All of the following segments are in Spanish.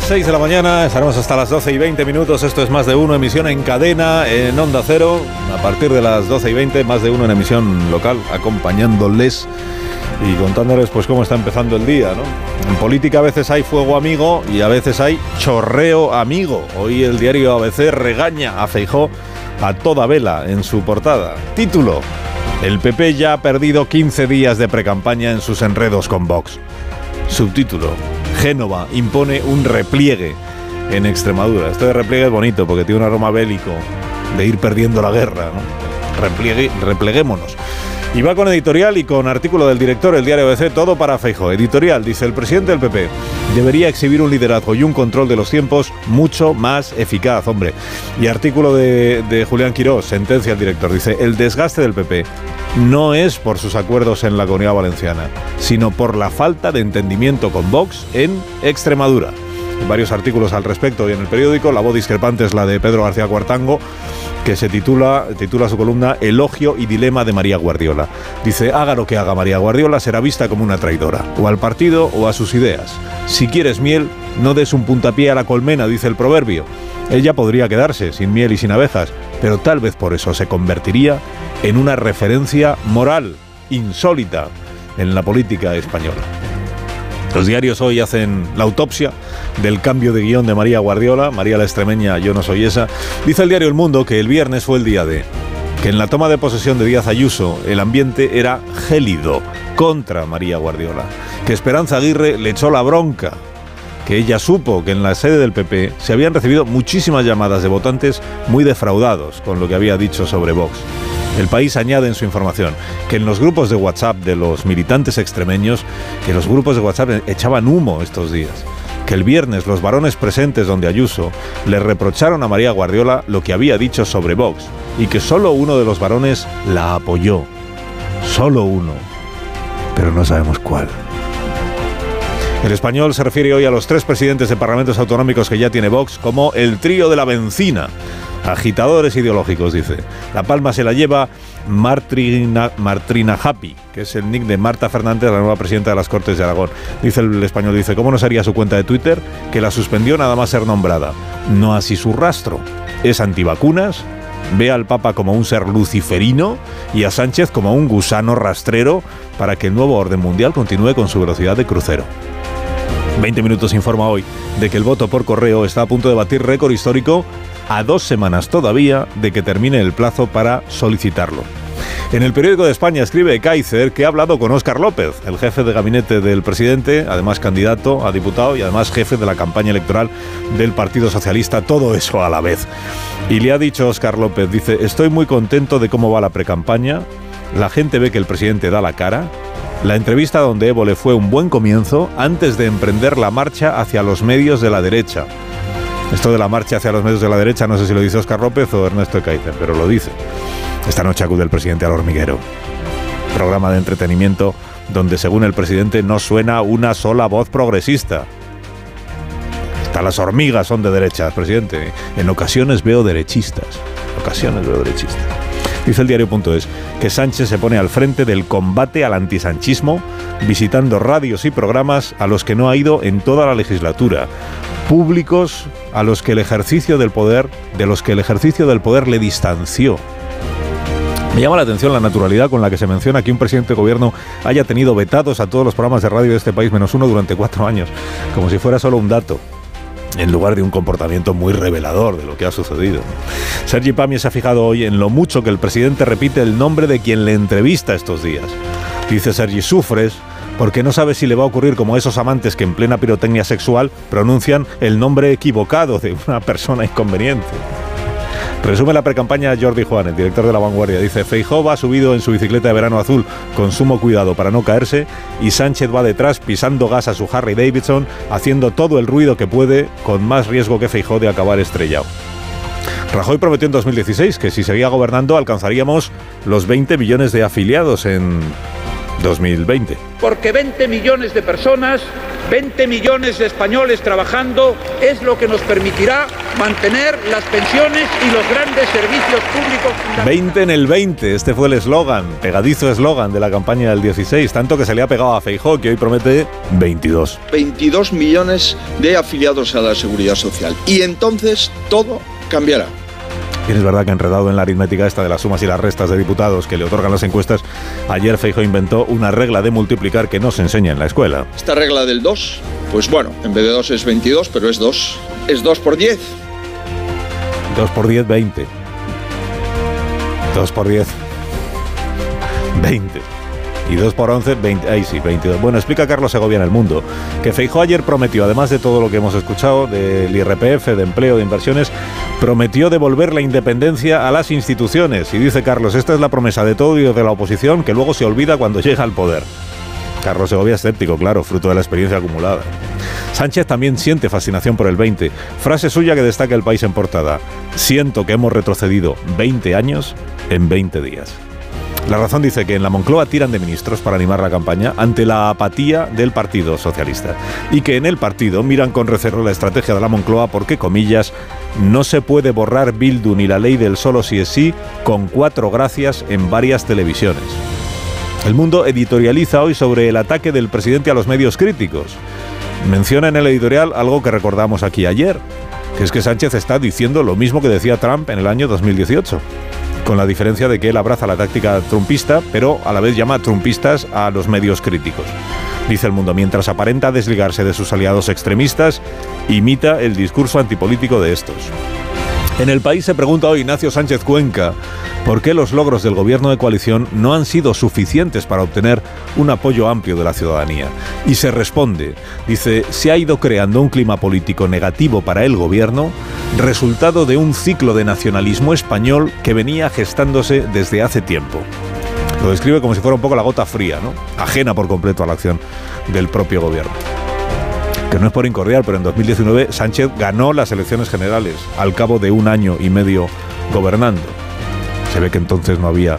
Las 6 de la mañana, estaremos hasta las 12 y 20 minutos. Esto es más de uno, emisión en cadena en Onda Cero. A partir de las 12 y 20, más de uno en emisión local, acompañándoles y contándoles pues cómo está empezando el día. En política a veces hay fuego amigo y a veces hay chorreo amigo. Hoy el diario ABC regaña a Feijó a toda vela en su portada. Título. El PP ya ha perdido 15 días de precampaña en sus enredos con Vox. Subtítulo. Génova impone un repliegue en Extremadura. Esto de repliegue es bonito porque tiene un aroma bélico de ir perdiendo la guerra. ¿no? Repliegue, repleguémonos. Y va con editorial y con artículo del director, el diario ABC, todo para Feijo. Editorial, dice el presidente del PP, debería exhibir un liderazgo y un control de los tiempos mucho más eficaz, hombre. Y artículo de, de Julián Quirós, sentencia el director, dice, el desgaste del PP no es por sus acuerdos en la Comunidad Valenciana, sino por la falta de entendimiento con Vox en Extremadura. Varios artículos al respecto y en el periódico, la voz discrepante es la de Pedro García Cuartango, que se titula, titula su columna Elogio y dilema de María Guardiola. Dice, haga lo que haga María Guardiola, será vista como una traidora, o al partido o a sus ideas. Si quieres miel, no des un puntapié a la colmena, dice el proverbio. Ella podría quedarse sin miel y sin abejas, pero tal vez por eso se convertiría en una referencia moral insólita en la política española. Los diarios hoy hacen la autopsia del cambio de guion de María Guardiola, María la extremeña, yo no soy esa. Dice el diario El Mundo que el viernes fue el día de que en la toma de posesión de Díaz Ayuso el ambiente era gélido contra María Guardiola, que Esperanza Aguirre le echó la bronca, que ella supo que en la sede del PP se habían recibido muchísimas llamadas de votantes muy defraudados con lo que había dicho sobre Vox. El país añade en su información que en los grupos de WhatsApp de los militantes extremeños, que los grupos de WhatsApp echaban humo estos días, que el viernes los varones presentes donde Ayuso le reprocharon a María Guardiola lo que había dicho sobre Vox y que solo uno de los varones la apoyó. Solo uno. Pero no sabemos cuál. El español se refiere hoy a los tres presidentes de parlamentos autonómicos que ya tiene Vox como el trío de la benzina. Agitadores ideológicos, dice. La palma se la lleva Martrina, Martrina Happy, que es el nick de Marta Fernández, la nueva presidenta de las Cortes de Aragón. Dice el español, dice, ¿cómo no sería su cuenta de Twitter? Que la suspendió nada más ser nombrada. No así su rastro. Es antivacunas, ve al Papa como un ser luciferino y a Sánchez como un gusano rastrero para que el nuevo orden mundial continúe con su velocidad de crucero. 20 minutos informa hoy de que el voto por correo está a punto de batir récord histórico a dos semanas todavía de que termine el plazo para solicitarlo. En el periódico de España escribe Kaiser que ha hablado con Óscar López, el jefe de gabinete del presidente, además candidato a diputado y además jefe de la campaña electoral del Partido Socialista, todo eso a la vez. Y le ha dicho Óscar López, dice, estoy muy contento de cómo va la precampaña, la gente ve que el presidente da la cara, la entrevista donde Evo le fue un buen comienzo antes de emprender la marcha hacia los medios de la derecha. Esto de la marcha hacia los medios de la derecha, no sé si lo dice Óscar López o Ernesto Kaiser, pero lo dice. Esta noche acude el presidente al hormiguero. Programa de entretenimiento donde, según el presidente, no suena una sola voz progresista. Hasta las hormigas son de derechas, presidente. En ocasiones veo derechistas. En ocasiones veo derechistas. Dice el diario.es que Sánchez se pone al frente del combate al antisanchismo, visitando radios y programas a los que no ha ido en toda la legislatura, públicos a los que el ejercicio del poder, de los que el ejercicio del poder le distanció. Me llama la atención la naturalidad con la que se menciona que un presidente de gobierno haya tenido vetados a todos los programas de radio de este país menos uno durante cuatro años, como si fuera solo un dato en lugar de un comportamiento muy revelador de lo que ha sucedido. Sergi Pami se ha fijado hoy en lo mucho que el presidente repite el nombre de quien le entrevista estos días. Dice Sergi, sufres porque no sabe si le va a ocurrir como a esos amantes que en plena pirotecnia sexual pronuncian el nombre equivocado de una persona inconveniente. Resume la precampaña Jordi Juan, el director de La Vanguardia. Dice, Feijó va subido en su bicicleta de verano azul con sumo cuidado para no caerse y Sánchez va detrás pisando gas a su Harry Davidson, haciendo todo el ruido que puede con más riesgo que Feijó de acabar estrellado. Rajoy prometió en 2016 que si seguía gobernando alcanzaríamos los 20 millones de afiliados en 2020. Porque 20 millones de personas, 20 millones de españoles trabajando es lo que nos permitirá mantener las pensiones y los grandes servicios públicos. 20 en el 20, este fue el eslogan, pegadizo eslogan de la campaña del 16, tanto que se le ha pegado a Feijó que hoy promete 22. 22 millones de afiliados a la seguridad social. Y entonces todo cambiará. Bien, es verdad que enredado en la aritmética esta de las sumas y las restas de diputados que le otorgan las encuestas, ayer Feijo inventó una regla de multiplicar que no se enseña en la escuela. Esta regla del 2, pues bueno, en vez de 2 es 22, pero es 2. Es 2 por 10. 2 por 10, 20. 2 por 10, 20 y 2 por 11, 20, ahí sí, 22. Bueno, explica Carlos Segovia en El Mundo que Feijó ayer prometió, además de todo lo que hemos escuchado, del IRPF, de empleo, de inversiones, prometió devolver la independencia a las instituciones. Y dice Carlos, esta es la promesa de todo y de la oposición que luego se olvida cuando llega al poder. Carlos Segovia escéptico, claro, fruto de la experiencia acumulada. Sánchez también siente fascinación por el 20. Frase suya que destaca el país en portada. Siento que hemos retrocedido 20 años en 20 días. La razón dice que en la Moncloa tiran de ministros para animar la campaña ante la apatía del Partido Socialista y que en el partido miran con recelo la estrategia de la Moncloa porque, comillas, no se puede borrar Bildu ni la ley del solo si es sí con cuatro gracias en varias televisiones. El mundo editorializa hoy sobre el ataque del presidente a los medios críticos. Menciona en el editorial algo que recordamos aquí ayer, que es que Sánchez está diciendo lo mismo que decía Trump en el año 2018 con la diferencia de que él abraza la táctica trumpista, pero a la vez llama trumpistas a los medios críticos. Dice el mundo, mientras aparenta desligarse de sus aliados extremistas, imita el discurso antipolítico de estos. En el país se pregunta hoy Ignacio Sánchez Cuenca por qué los logros del gobierno de coalición no han sido suficientes para obtener un apoyo amplio de la ciudadanía. Y se responde, dice, se ha ido creando un clima político negativo para el gobierno, resultado de un ciclo de nacionalismo español que venía gestándose desde hace tiempo. Lo describe como si fuera un poco la gota fría, ¿no? ajena por completo a la acción del propio gobierno que no es por incordiar, pero en 2019 Sánchez ganó las elecciones generales al cabo de un año y medio gobernando. Se ve que entonces no había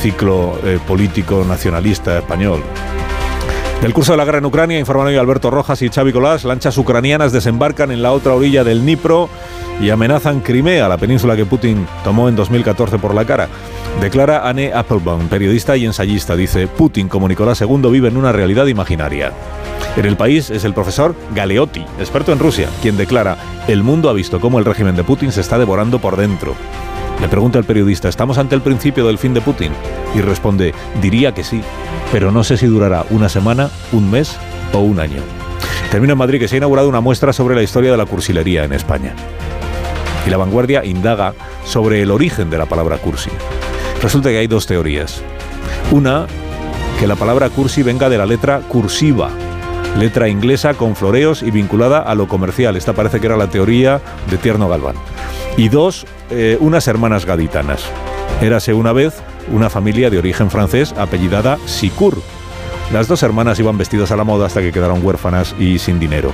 ciclo eh, político nacionalista español. Del curso de la guerra en Ucrania informan hoy Alberto Rojas y Xavi Colás. Lanchas ucranianas desembarcan en la otra orilla del Dnipro y amenazan Crimea, la península que Putin tomó en 2014 por la cara. Declara Anne Applebaum, periodista y ensayista. Dice, Putin, como Nicolás II, vive en una realidad imaginaria. En el país es el profesor Galeotti, experto en Rusia, quien declara, el mundo ha visto cómo el régimen de Putin se está devorando por dentro. Le pregunta el periodista, ¿estamos ante el principio del fin de Putin? Y responde, diría que sí, pero no sé si durará una semana, un mes o un año. Termina en Madrid que se ha inaugurado una muestra sobre la historia de la cursilería en España. Y la vanguardia indaga sobre el origen de la palabra cursi. Resulta que hay dos teorías. Una, que la palabra cursi venga de la letra cursiva, letra inglesa con floreos y vinculada a lo comercial. Esta parece que era la teoría de Tierno Galván. Y dos, eh, unas hermanas gaditanas. Érase una vez una familia de origen francés apellidada Sicur, las dos hermanas iban vestidas a la moda hasta que quedaron huérfanas y sin dinero.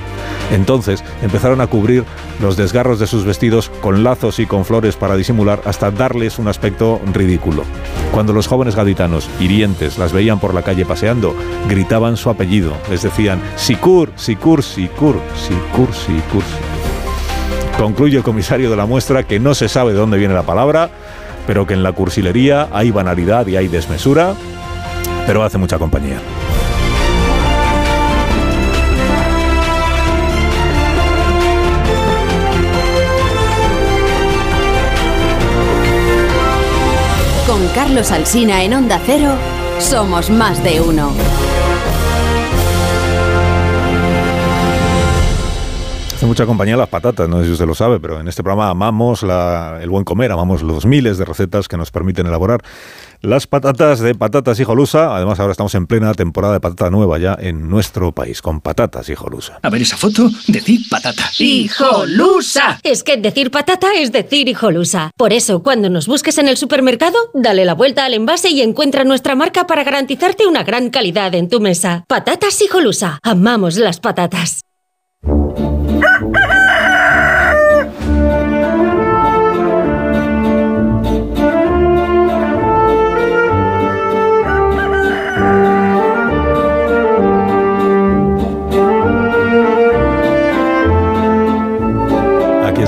Entonces empezaron a cubrir los desgarros de sus vestidos con lazos y con flores para disimular hasta darles un aspecto ridículo. Cuando los jóvenes gaditanos, hirientes, las veían por la calle paseando, gritaban su apellido. Les decían Sicur, Sicur, Sicur, Sicur, Sicur. Concluye el comisario de la muestra que no se sabe de dónde viene la palabra, pero que en la cursilería hay banalidad y hay desmesura, pero hace mucha compañía. Con Carlos Alsina en Onda Cero, somos más de uno. Hace mucha compañía las patatas, no sé si usted lo sabe, pero en este programa amamos el buen comer, amamos los miles de recetas que nos permiten elaborar Las patatas de patatas hijolusa. Además, ahora estamos en plena temporada de patata nueva ya en nuestro país, con patatas hijolusa. A ver esa foto, decir patata. ¡Hijolusa! Es que decir patata es decir hijolusa. Por eso, cuando nos busques en el supermercado, dale la vuelta al envase y encuentra nuestra marca para garantizarte una gran calidad en tu mesa. Patatas hijolusa. Amamos las patatas.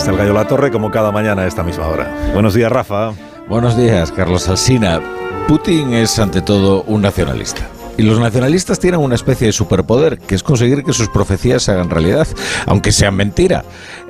Está el gallo La Torre, como cada mañana a esta misma hora. Buenos días, Rafa. Buenos días, Carlos Alsina. Putin es ante todo un nacionalista. Y los nacionalistas tienen una especie de superpoder, que es conseguir que sus profecías se hagan realidad, aunque sean mentira.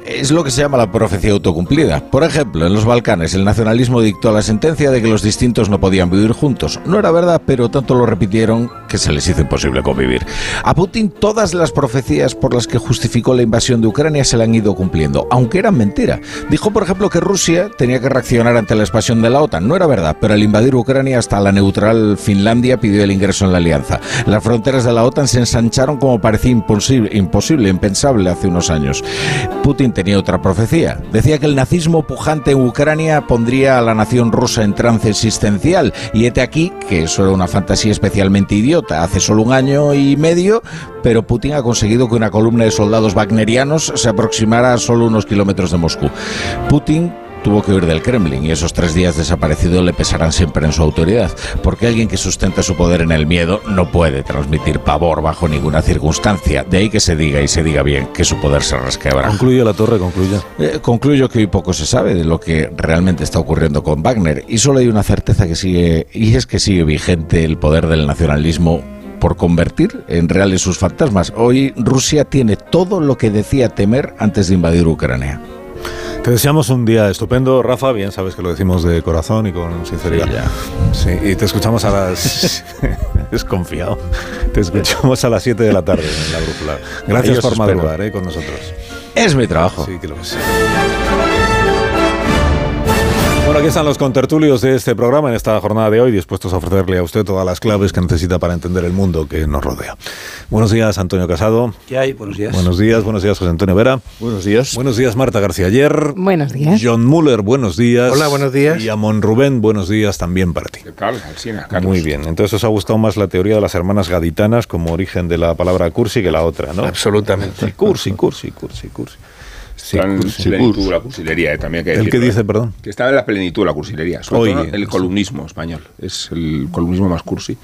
Es lo que se llama la profecía autocumplida. Por ejemplo, en los Balcanes el nacionalismo dictó la sentencia de que los distintos no podían vivir juntos. No era verdad, pero tanto lo repitieron que se les hizo imposible convivir. A Putin todas las profecías por las que justificó la invasión de Ucrania se le han ido cumpliendo, aunque eran mentira. Dijo, por ejemplo, que Rusia tenía que reaccionar ante la expansión de la OTAN. No era verdad, pero al invadir Ucrania hasta la neutral Finlandia pidió el ingreso en la alianza. Las fronteras de la OTAN se ensancharon como parecía imposible, imposible impensable hace unos años. Putin tenía otra profecía. Decía que el nazismo pujante en Ucrania pondría a la nación rusa en trance existencial. Y hete aquí que eso era una fantasía especialmente idiota. Hace solo un año y medio, pero Putin ha conseguido que una columna de soldados wagnerianos se aproximara a solo unos kilómetros de Moscú. Putin tuvo que huir del Kremlin y esos tres días desaparecido le pesarán siempre en su autoridad, porque alguien que sustenta su poder en el miedo no puede transmitir pavor bajo ninguna circunstancia. De ahí que se diga y se diga bien que su poder se resquebra. Concluye la torre, concluye. Eh, concluyo que hoy poco se sabe de lo que realmente está ocurriendo con Wagner y solo hay una certeza que sigue y es que sigue vigente el poder del nacionalismo por convertir en reales sus fantasmas. Hoy Rusia tiene todo lo que decía temer antes de invadir Ucrania. Te deseamos un día estupendo, Rafa. Bien, sabes que lo decimos de corazón y con sinceridad. Sí, y te escuchamos a las. Desconfiado. Te escuchamos a las 7 de la tarde en la brújula. Gracias por madrugar eh, con nosotros. Es mi trabajo. Sí, que lo es. Bueno, aquí están los contertulios de este programa en esta jornada de hoy, dispuestos a ofrecerle a usted todas las claves que necesita para entender el mundo que nos rodea. Buenos días, Antonio Casado. ¿Qué hay? Buenos días. Buenos días, buenos días, José Antonio Vera. Buenos días. Buenos días, Marta García Ayer. Buenos días. John Muller, buenos días. Hola, buenos días. Y Amon Rubén, buenos días también para ti. Carlos Alsina, Carlos. Muy bien, entonces os ha gustado más la teoría de las hermanas gaditanas como origen de la palabra cursi que la otra, ¿no? Absolutamente. Cursi, cursi, cursi, cursi. Sí, en plenitud la cursilería, eh, también hay que ¿El decirlo, que eh. dice, perdón? Que está en la plenitud la cursilería. Sobre Hoy, todo el columnismo español. Es el columnismo más cursi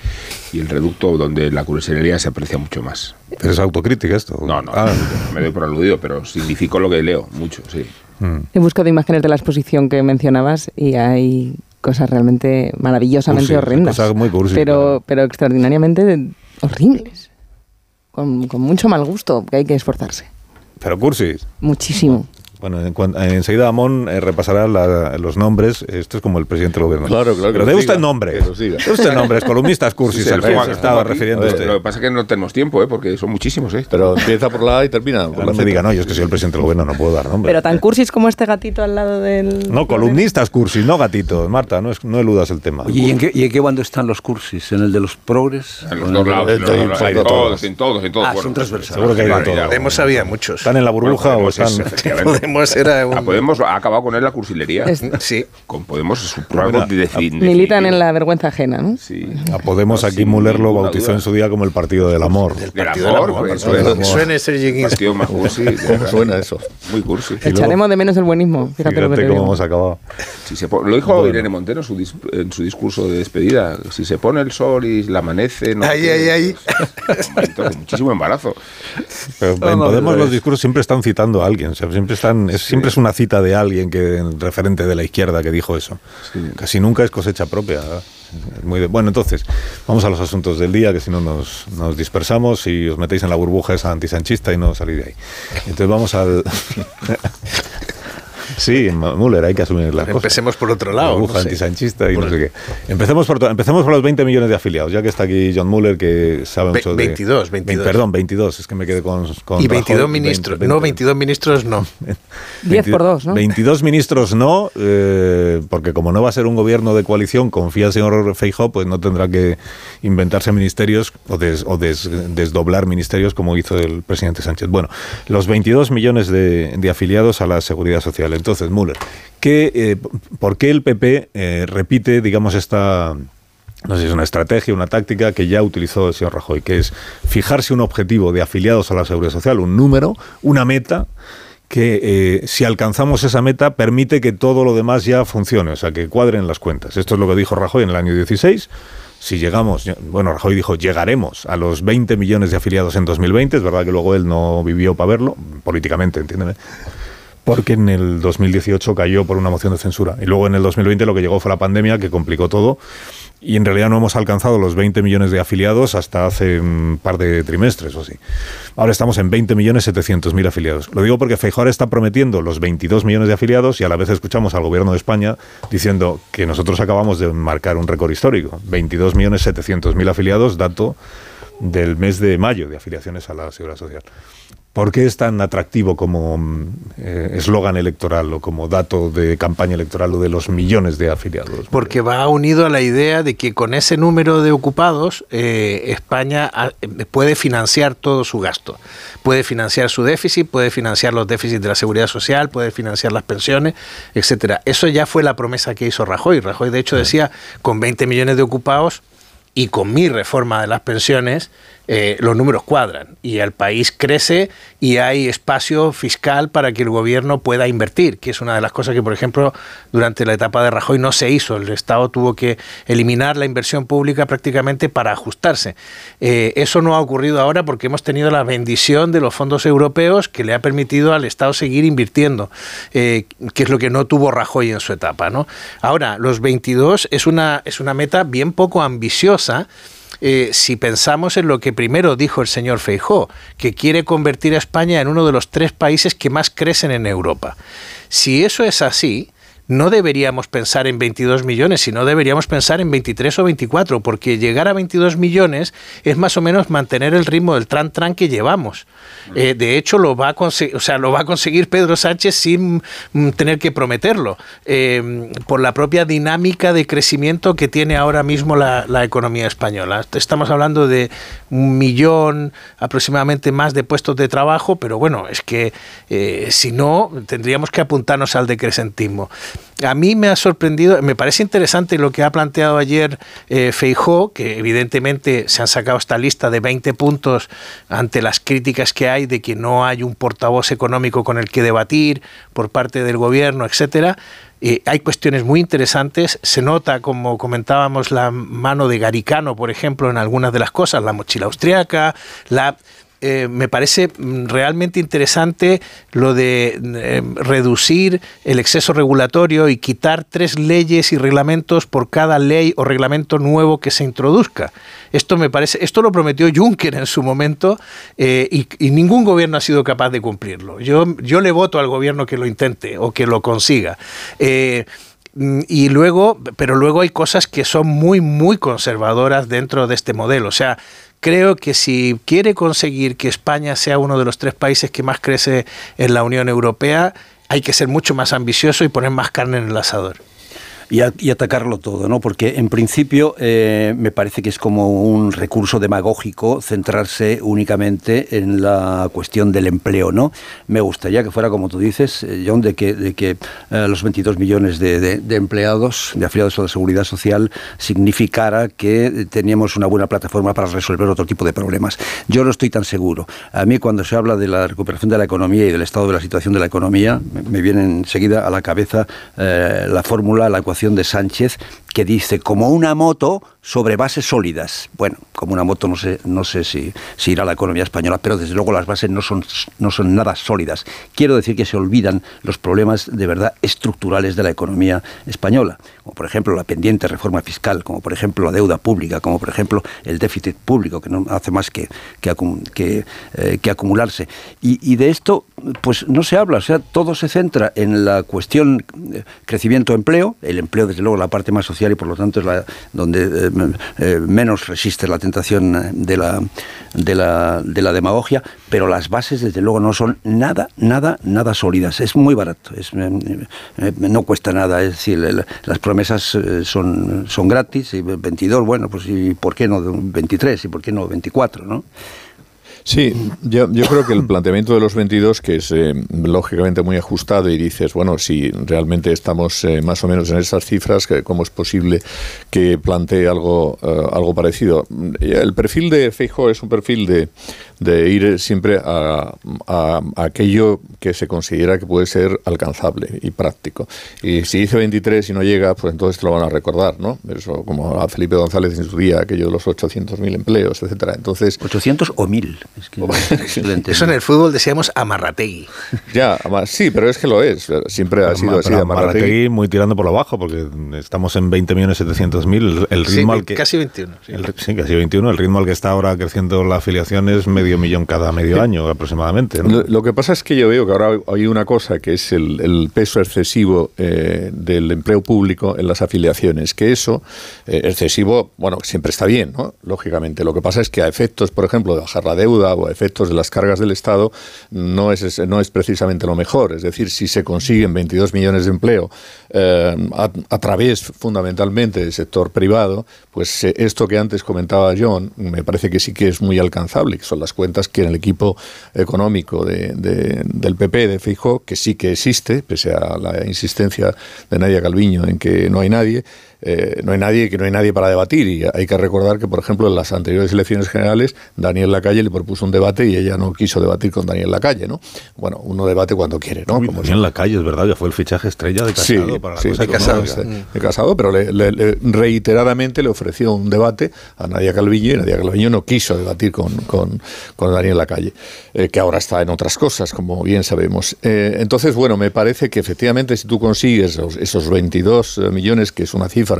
y el reducto donde la cursilería se aprecia mucho más. ¿Es autocrítica esto? No, no, Ah, me doy por aludido, pero significó lo que leo mucho, sí. mm. He buscado imágenes de la exposición que mencionabas y hay cosas realmente maravillosamente Cursi, horrendas. cosas muy cursi, pero, claro. pero extraordinariamente horribles. Con, con mucho mal gusto, que hay que esforzarse. Pero cursi. Muchísimo. Bueno, en cuan- enseguida Amón eh, repasará la- los nombres. Esto es como el presidente del gobierno. Claro, claro, Pero que los diga. Dé usted nombres, columnistas cursis, Sí, al que estaba aquí. refiriendo A ver, usted. Lo que pasa es que no tenemos tiempo, ¿eh? porque son muchísimos. ¿eh? Pero empieza por la A y termina por No la me diga, no, yo es que soy el presidente del gobierno, no puedo dar nombres. Pero tan cursis como este gatito al lado del... No, columnistas cursis, no gatitos. Marta, no, es- no eludas el tema. Oye, ¿y en, qué, ¿y en qué bando están los cursis? ¿En el de los progres? En ¿O los el dos lados, en los Hay dos de lados, en todo. todos, en todos, en todos. Ah, son transversales. Seguro que hay de barbaridad. todo. Podemos había muchos. ¿Están en la burbuja o están...? Podemos era un... A Podemos ha acabado con él la cursilería. Es- Sí. Con Podemos es un programa de Militan en la vergüenza ajena, ¿no? Sí. A Podemos aquí Sin Muller lo bautizó duda. en su día como el partido del amor. Del Partido del amor, pues, partido del. Suene Sergi El partido más cursi. de ¿Cómo verdad. suena eso? Muy cursi. Echaremos de menos el buenismo. Fíjate, lo que Fíjate te cómo digo. hemos acabado. Si se po- lo dijo Irene Montero en su, dis- en su discurso de despedida. Si se pone el sol y la amanece... No Ahí, ahí, ahí. muchísimo embarazo. Pero en no, Podemos los discursos siempre están citando a alguien, o sea, siempre están, es, siempre es una cita de alguien que referente de la izquierda que dijo eso. Casi nunca es cosecha propia. ¿verdad? Es Muy de- bueno, entonces, vamos a los asuntos del día, que si no nos, nos dispersamos y os metéis en la burbuja esa antisanchista y no salís de ahí. Entonces vamos al... Sí, Müller, hay que asumir las cosas. Empecemos por otro lado. Burbuja antisanchista y no sé qué. Empecemos por, empecemos por los 20 millones de afiliados, ya que está aquí John Muller, que sabe mucho de... 22, 22. Perdón, 22, es que me quedé con... con y 22 ministros, 20, 20. no, 22 ministros no. 10 por 2, ¿no? 22 ministros no, eh, porque como no va a ser un gobierno de coalición, confía el señor Feijóo, pues no tendrá que inventarse ministerios o, des, o des, desdoblar ministerios como hizo el presidente Sánchez. Bueno, los 22 millones de, de afiliados a la Seguridad Social. Entonces, Müller, ¿qué, eh, ¿por qué el PP eh, repite, digamos, esta no sé si es una estrategia, una táctica que ya utilizó el señor Rajoy, que es fijarse un objetivo de afiliados a la seguridad social, un número, una meta, que eh, si alcanzamos esa meta permite que todo lo demás ya funcione, o sea, que cuadren las cuentas. Esto es lo que dijo Rajoy en el año 16. Si llegamos, bueno, Rajoy dijo, llegaremos a los 20 millones de afiliados en 2020, es verdad que luego él no vivió para verlo, políticamente, entiéndeme porque en el 2018 cayó por una moción de censura. Y luego en el 2020 lo que llegó fue la pandemia, que complicó todo y en realidad no hemos alcanzado los 20 millones de afiliados hasta hace un par de trimestres o así. Ahora estamos en 20 millones 700 mil afiliados. Lo digo porque Feijóo está prometiendo los 22 millones de afiliados y a la vez escuchamos al gobierno de España diciendo que nosotros acabamos de marcar un récord histórico. 22 millones 700 mil afiliados, dato del mes de mayo de afiliaciones a la Seguridad Social. ¿Por qué es tan atractivo como mm, eh, eslogan electoral o como dato de campaña electoral o de los millones de afiliados? Porque va unido a la idea de que con ese número de ocupados eh, España ah, eh, puede financiar todo su gasto. Puede financiar su déficit, puede financiar los déficits de la seguridad social, puede financiar las pensiones, etcétera. Eso ya fue la promesa que hizo Rajoy. Rajoy de hecho decía, con 20 millones de ocupados y con mi reforma de las pensiones, eh, los números cuadran y el país crece y hay espacio fiscal para que el gobierno pueda invertir, que es una de las cosas que, por ejemplo, durante la etapa de Rajoy no se hizo. El Estado tuvo que eliminar la inversión pública prácticamente para ajustarse. Eh, eso no ha ocurrido ahora porque hemos tenido la bendición de los fondos europeos que le ha permitido al Estado seguir invirtiendo, eh, que es lo que no tuvo Rajoy en su etapa. Ahora, los 22 es una, es una meta bien poco ambiciosa eh, si pensamos en lo que primero dijo el señor Feijó, que quiere convertir a España en uno de los tres países que más crecen en Europa. Si eso es así, no deberíamos pensar en 22 millones, sino deberíamos pensar en 23 o 24, porque llegar a 22 millones es más o menos mantener el ritmo del tran-tran que llevamos. Eh, de hecho, lo va, a conseguir, o sea, lo va a conseguir Pedro Sánchez sin mm, tener que prometerlo, eh, por la propia dinámica de crecimiento que tiene ahora mismo la, economía española. Estamos hablando de un millón aproximadamente más de puestos de trabajo, pero bueno, es que eh, si no, tendríamos que apuntarnos al decrecentismo a mí me ha sorprendido, me parece interesante lo que ha planteado ayer eh, Feijó, que evidentemente se han sacado esta lista de 20 puntos ante las críticas que hay de que no hay un portavoz económico con el que debatir por parte del gobierno, etcétera. Eh, hay cuestiones muy interesantes. Se nota, como comentábamos, la mano de Garicano, por ejemplo, en algunas de las cosas, la mochila austriaca, la eh, me parece realmente interesante lo de eh, reducir el exceso regulatorio y quitar tres leyes y reglamentos por cada ley o reglamento nuevo que se introduzca. Esto me parece, esto lo prometió Juncker en su momento eh, y, ningún gobierno ha sido capaz de cumplirlo. Yo, yo le voto al gobierno que lo intente o que lo consiga. Mm, y luego, pero luego hay cosas que son muy, muy conservadoras dentro de este modelo. O sea, creo que si quiere conseguir que España sea uno de los tres países que más crece en la Unión Europea, hay que ser mucho más ambicioso y poner más carne en el asador y, atacarlo todo, ¿no? Porque en principio eh, me parece que es como un recurso demagógico centrarse únicamente en la cuestión del empleo, ¿no? Me gustaría que fuera como tú dices, eh, John, de que, eh, los 22 millones de, empleados, de afiliados a la seguridad social, significara que teníamos una buena plataforma para resolver otro tipo de problemas. Yo no estoy tan seguro. A mí cuando se habla de la recuperación de la economía y del estado de la situación de la economía, me, viene enseguida a la cabeza la fórmula, la ecuación de Sánchez que dice como una moto sobre bases sólidas. Bueno, como una moto no sé, no sé si, si irá a la economía española, pero desde luego las bases no son, no son nada sólidas. Quiero decir que se olvidan los problemas de verdad estructurales de la economía española, como por ejemplo la pendiente reforma fiscal, como por ejemplo la deuda pública, como por ejemplo el déficit público, que no hace más que, que, eh, acumularse. Y, y, de esto, pues no se habla, o sea, todo se centra en la cuestión eh, crecimiento-empleo, el empleo desde luego la parte más social y por lo tanto es la donde eh, eh, menos resiste la tentación de la, de, la, de la demagogia, pero las bases desde luego no son nada, nada, nada sólidas. Es muy barato, es, no cuesta nada, es decir, las promesas son, son gratis, y 22, bueno, pues y por qué no 23 y por qué no 24, ¿no? Sí, yo, yo, creo que el planteamiento de los 22, que es eh, lógicamente muy ajustado y dices, bueno, si realmente estamos eh, más o menos en esas cifras, ¿cómo es posible que plantee algo, eh, algo parecido? El perfil de Feijóo es un perfil de, de ir siempre a, a, aquello que se considera que puede ser alcanzable y práctico. Y si dice 23 y no llega, pues entonces te lo van a recordar, ¿no? Eso como a Felipe González en su día, aquello de los 800.000 empleos, etcétera. Entonces, 800 o 1000. Es que Eso en el fútbol decíamos amarrategui. Ya, sí, pero es que lo es. Siempre ha sido así. Amarrategui muy tirando por lo bajo, porque estamos en 20.700.000. El ritmo sí, al que. Casi 21. Sí. El, sí, casi 21. El ritmo al que está ahora creciendo la afiliación es medio millón cada medio año aproximadamente. ¿no? Lo, lo, que pasa es que yo veo que ahora hay una cosa que es el, el peso excesivo eh, del empleo público en las afiliaciones, que eso, eh, excesivo, bueno, siempre está bien, ¿no? Lógicamente. Lo que pasa es que a efectos, por ejemplo, de bajar la deuda o a efectos de las cargas del Estado, no es, no es precisamente lo mejor. Es decir, si se consiguen 22 millones de empleo eh, a, través fundamentalmente del sector privado, pues eh, esto que antes comentaba John, me parece que sí que es muy alcanzable, que son las cuentas que en el equipo económico de, de, del PP, de Feijóo, que sí que existe, pese a la insistencia de Nadia Calviño en que no hay nadie, eh, no hay nadie que no hay nadie para debatir. Y hay que recordar que por ejemplo en las anteriores elecciones generales Daniel Lacalle le propuso un debate y ella no quiso debatir con Daniel Lacalle no bueno uno debate cuando quiere no Uy, Como Daniel Lacalle es verdad ya fue el fichaje estrella de Casado sí, para la sí, cosa de Casado, de, de Casado pero le, le, le, reiteradamente le ofreció un debate a Nadia Calviño y Nadia Calviño no quiso debatir con, con, con Daniel Lacalle eh, que ahora está en otras cosas como bien sabemos. Eh, entonces bueno me parece que efectivamente si tú consigues esos, esos 22 millones que es una cifra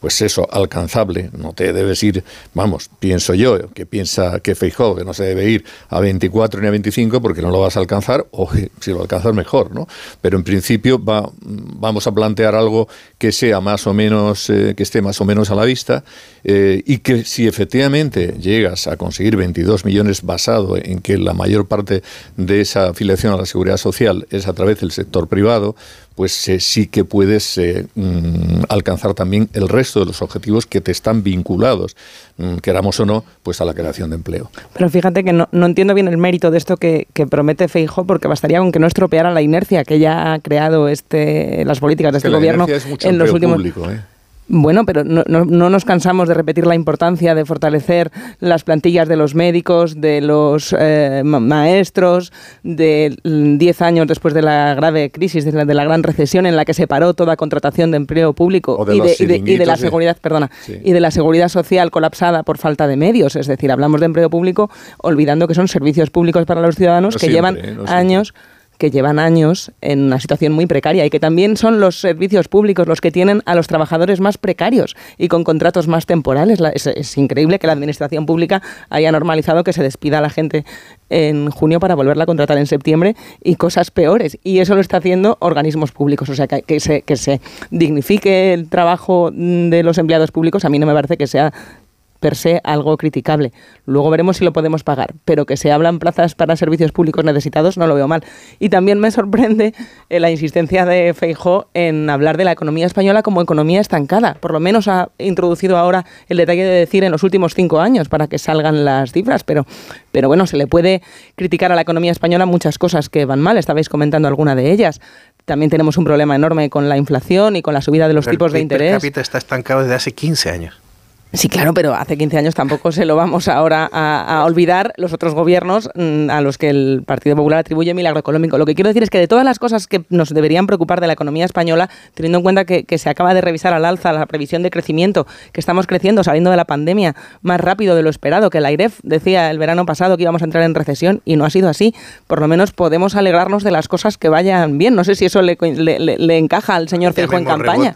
pues eso, alcanzable. No te debes ir, vamos, pienso yo, que piensa que Feijóo, que no se debe ir a 24 ni a 25 porque no lo vas a alcanzar, o si lo alcanzas mejor, ¿no? Pero en principio va, vamos a plantear algo que sea más o menos, eh, que esté más o menos a la vista eh, y que si efectivamente llegas a conseguir 22 millones basado en que la mayor parte de esa afiliación a la seguridad social es a través del sector privado, pues eh, sí que puedes eh, mm, alcanzar también el resto de los objetivos que te están vinculados, mm, queramos o no, pues a la creación de empleo. Pero fíjate que no, no entiendo bien el mérito de esto que, que promete Feijo, porque bastaría con que no estropeara la inercia que ya ha creado este, las políticas de este gobierno en los últimos. Público, ¿eh? Bueno, pero no, no, no, nos cansamos de repetir la importancia de fortalecer las plantillas de los médicos, de los eh, maestros, de 10 años después de la grave crisis, de la, de la, gran recesión en la que se paró toda contratación de empleo público de y, de, y, de, y, de, la seguridad, perdona, sí. y de la seguridad social colapsada por falta de medios. Es decir, hablamos de empleo público olvidando que son servicios públicos para los ciudadanos no que siempre, llevan no años que llevan años en una situación muy precaria y que también son los servicios públicos los que tienen a los trabajadores más precarios y con contratos más temporales. Es, increíble que la administración pública haya normalizado que se despida a la gente en junio para volverla a contratar en septiembre y cosas peores. Y eso lo está haciendo organismos públicos. O sea, que, que, se, que se dignifique el trabajo de los empleados públicos a mí no me parece que sea per se algo criticable. Luego veremos si lo podemos pagar, pero que se hablan plazas para servicios públicos necesitados no lo veo mal. Y también me sorprende eh, la insistencia de Feijó en hablar de la economía española como economía estancada. Por lo menos ha introducido ahora el detalle de decir en los últimos cinco años para que salgan las cifras, pero, pero bueno, se le puede criticar a la economía española muchas cosas que van mal. Estabais comentando alguna de ellas también tenemos un problema enorme con la inflación y con la subida de los Pero tipos de el interés. Per cápita está estancado desde hace 15 años. Sí, claro, pero hace 15 años tampoco se lo vamos ahora a, olvidar los otros gobiernos mm, a los que el Partido Popular atribuye milagro económico. Lo que quiero decir es que de todas las cosas que nos deberían preocupar de la economía española, teniendo en cuenta que, se acaba de revisar al alza la previsión de crecimiento, que estamos creciendo saliendo de la pandemia más rápido de lo esperado, que el AIREF decía el verano pasado que íbamos a entrar en recesión y no ha sido así, por lo menos podemos alegrarnos de las cosas que vayan bien. No sé si eso le, encaja al señor Fijo en campaña,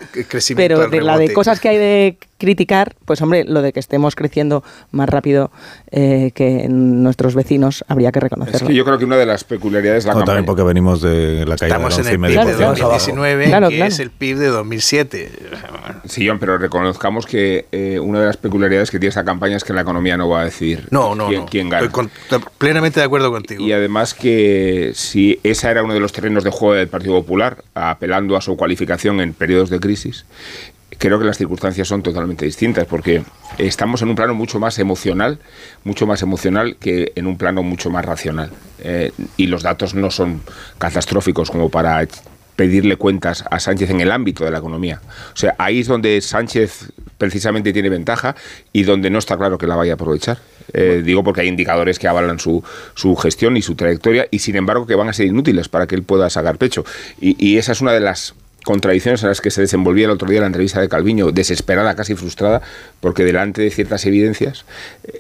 pero de la de cosas que hay de criticar, pues hombre, lo de que estemos creciendo más rápido eh, que nuestros vecinos habría que reconocerlo. Es que yo creo que una de las peculiaridades la no, también porque venimos de la caída Estamos en el PIB de 2019, que es el PIB de 2007. Sí, pero reconozcamos que eh, una de las peculiaridades que tiene esta campaña es que la economía no va a decir no, no, quién, gana. Estoy plenamente de acuerdo contigo. Y además que si esa era uno de los terrenos de juego del Partido Popular, apelando a su cualificación en periodos de crisis, creo que las circunstancias son totalmente distintas porque estamos en un plano mucho más emocional, mucho más emocional que en un plano mucho más racional. Eh, y los datos no son catastróficos como para pedirle cuentas a Sánchez en el ámbito de la economía. O sea, ahí es donde Sánchez precisamente tiene ventaja y donde no está claro que la vaya a aprovechar. Eh, digo porque hay indicadores que avalan su, su, gestión y su trayectoria y sin embargo que van a ser inútiles para que él pueda sacar pecho. y esa es una de las contradicciones en las que se desenvolvía el otro día la entrevista de Calviño, desesperada, casi frustrada, porque delante de ciertas evidencias,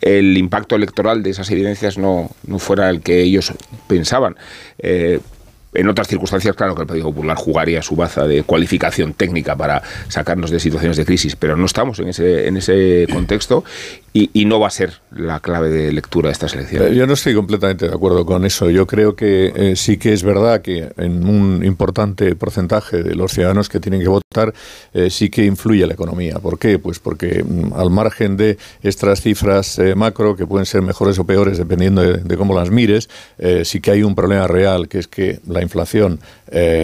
el impacto electoral de esas evidencias no, no fuera el que ellos pensaban. Eh, en otras circunstancias, claro que el Partido Popular jugaría su baza de cualificación técnica para sacarnos de situaciones de crisis, pero no estamos en ese, en ese contexto y, no va a ser la clave de lectura de estas elecciones. Eh, yo no estoy completamente de acuerdo con eso. Yo creo que eh, sí que es verdad que en un importante porcentaje de los ciudadanos que tienen que votar eh, sí que influye la economía. ¿Por qué? Pues porque mm, al margen de estas cifras macro, que pueden ser mejores o peores dependiendo de, de cómo las mires, sí que hay un problema real, que es que la inflación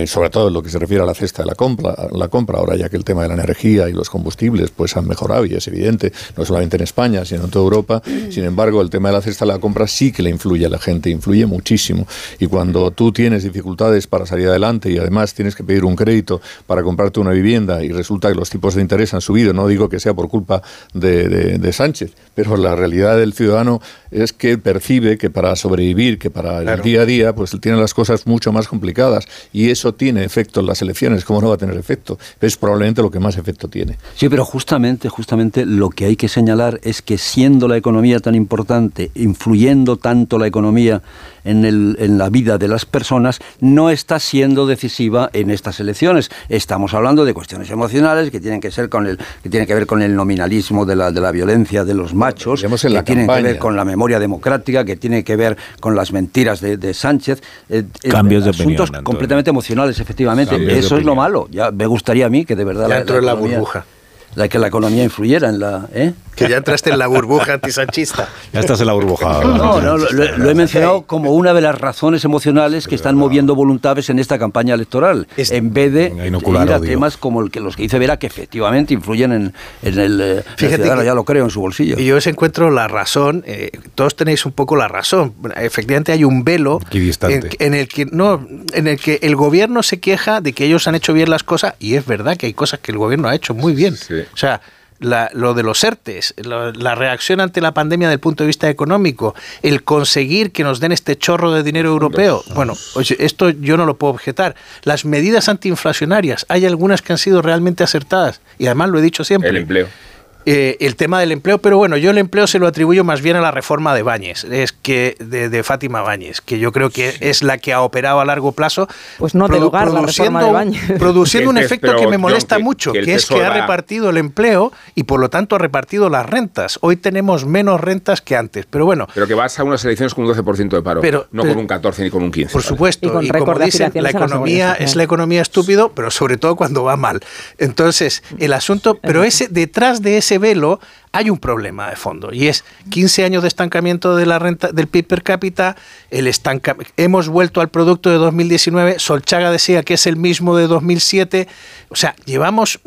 sobre todo en lo que se refiere a la cesta de la compra, la compra, ahora ya que el tema de la energía y los combustibles pues han mejorado y es evidente, no solamente en España, sino en toda Europa. Sin embargo, el tema de la cesta de la compra sí que le influye a la gente, influye muchísimo. Y cuando tú tienes dificultades para salir adelante y además tienes que pedir un crédito para comprarte una vivienda y resulta que los tipos de interés han subido, no digo que sea por culpa de, Sánchez, pero la realidad del ciudadano es que percibe que para sobrevivir, que para el día a día, pues tiene las cosas mucho más complicadas y eso tiene efecto en las elecciones, ¿cómo no va a tener efecto? Es probablemente lo que más efecto tiene. Sí, pero justamente, justamente lo que hay que señalar es que siendo la economía tan importante, influyendo tanto la economía en, el, en la vida de las personas, no está siendo decisiva en estas elecciones. Estamos hablando de cuestiones emocionales que tienen que ser con el, que tienen que ver con el nominalismo de la, de la violencia de los machos, que tienen que ver con la memoria democrática, que tiene que ver con las mentiras de, Sánchez. Eh, eh, Cambios de asuntos completamente emocionales, efectivamente. Eso es lo malo. Ya me gustaría a mí que de verdad ya la, la burbuja la que la economía influyera en la... ¿eh? Que ya entraste en la burbuja antisanchista. Ya estás en la burbuja. No, no, lo, he mencionado como una de las razones emocionales que están moviendo voluntades en esta campaña electoral, en vez de ir a temas como el que los que dice Vera, que efectivamente influyen en, el, eh, Fíjate ya lo creo, en su bolsillo. Y yo os encuentro la razón, eh, todos tenéis un poco la razón. Efectivamente hay un velo en, el que no, en el que el gobierno se queja de que ellos han hecho bien las cosas, y es verdad que hay cosas que el gobierno ha hecho muy bien. Sí. O sea, lo de los ERTES, la reacción ante la pandemia desde el punto de vista económico, el conseguir que nos den este chorro de dinero europeo, bueno, esto yo no lo puedo objetar. Las medidas antiinflacionarias, hay algunas que han sido realmente acertadas y además lo he dicho siempre. El empleo. Eh, el tema del empleo, pero bueno, yo el empleo se lo atribuyo más bien a la reforma de Báñez, es que de, Fátima Báñez, que yo creo que es la que ha operado a largo plazo. Pues no de lugar la reforma de Báñez. Produciendo un efecto que me molesta mucho, que, es que ha repartido el empleo y por lo tanto ha repartido las rentas. Hoy tenemos menos rentas que antes, pero bueno. Pero que vas a unas elecciones con un 12% de paro, pero, no con un 14 ni con un 15. Por supuesto, y, como dicen, la economía es la economía estúpido, pero sobre todo cuando va mal. Entonces, el asunto, pero ese detrás de ese velo hay un problema de fondo y es 15 años de estancamiento de la renta del PIB per cápita, el estanca, hemos vuelto al producto de 2019, Solchaga decía que es el mismo de 2007, o sea, llevamos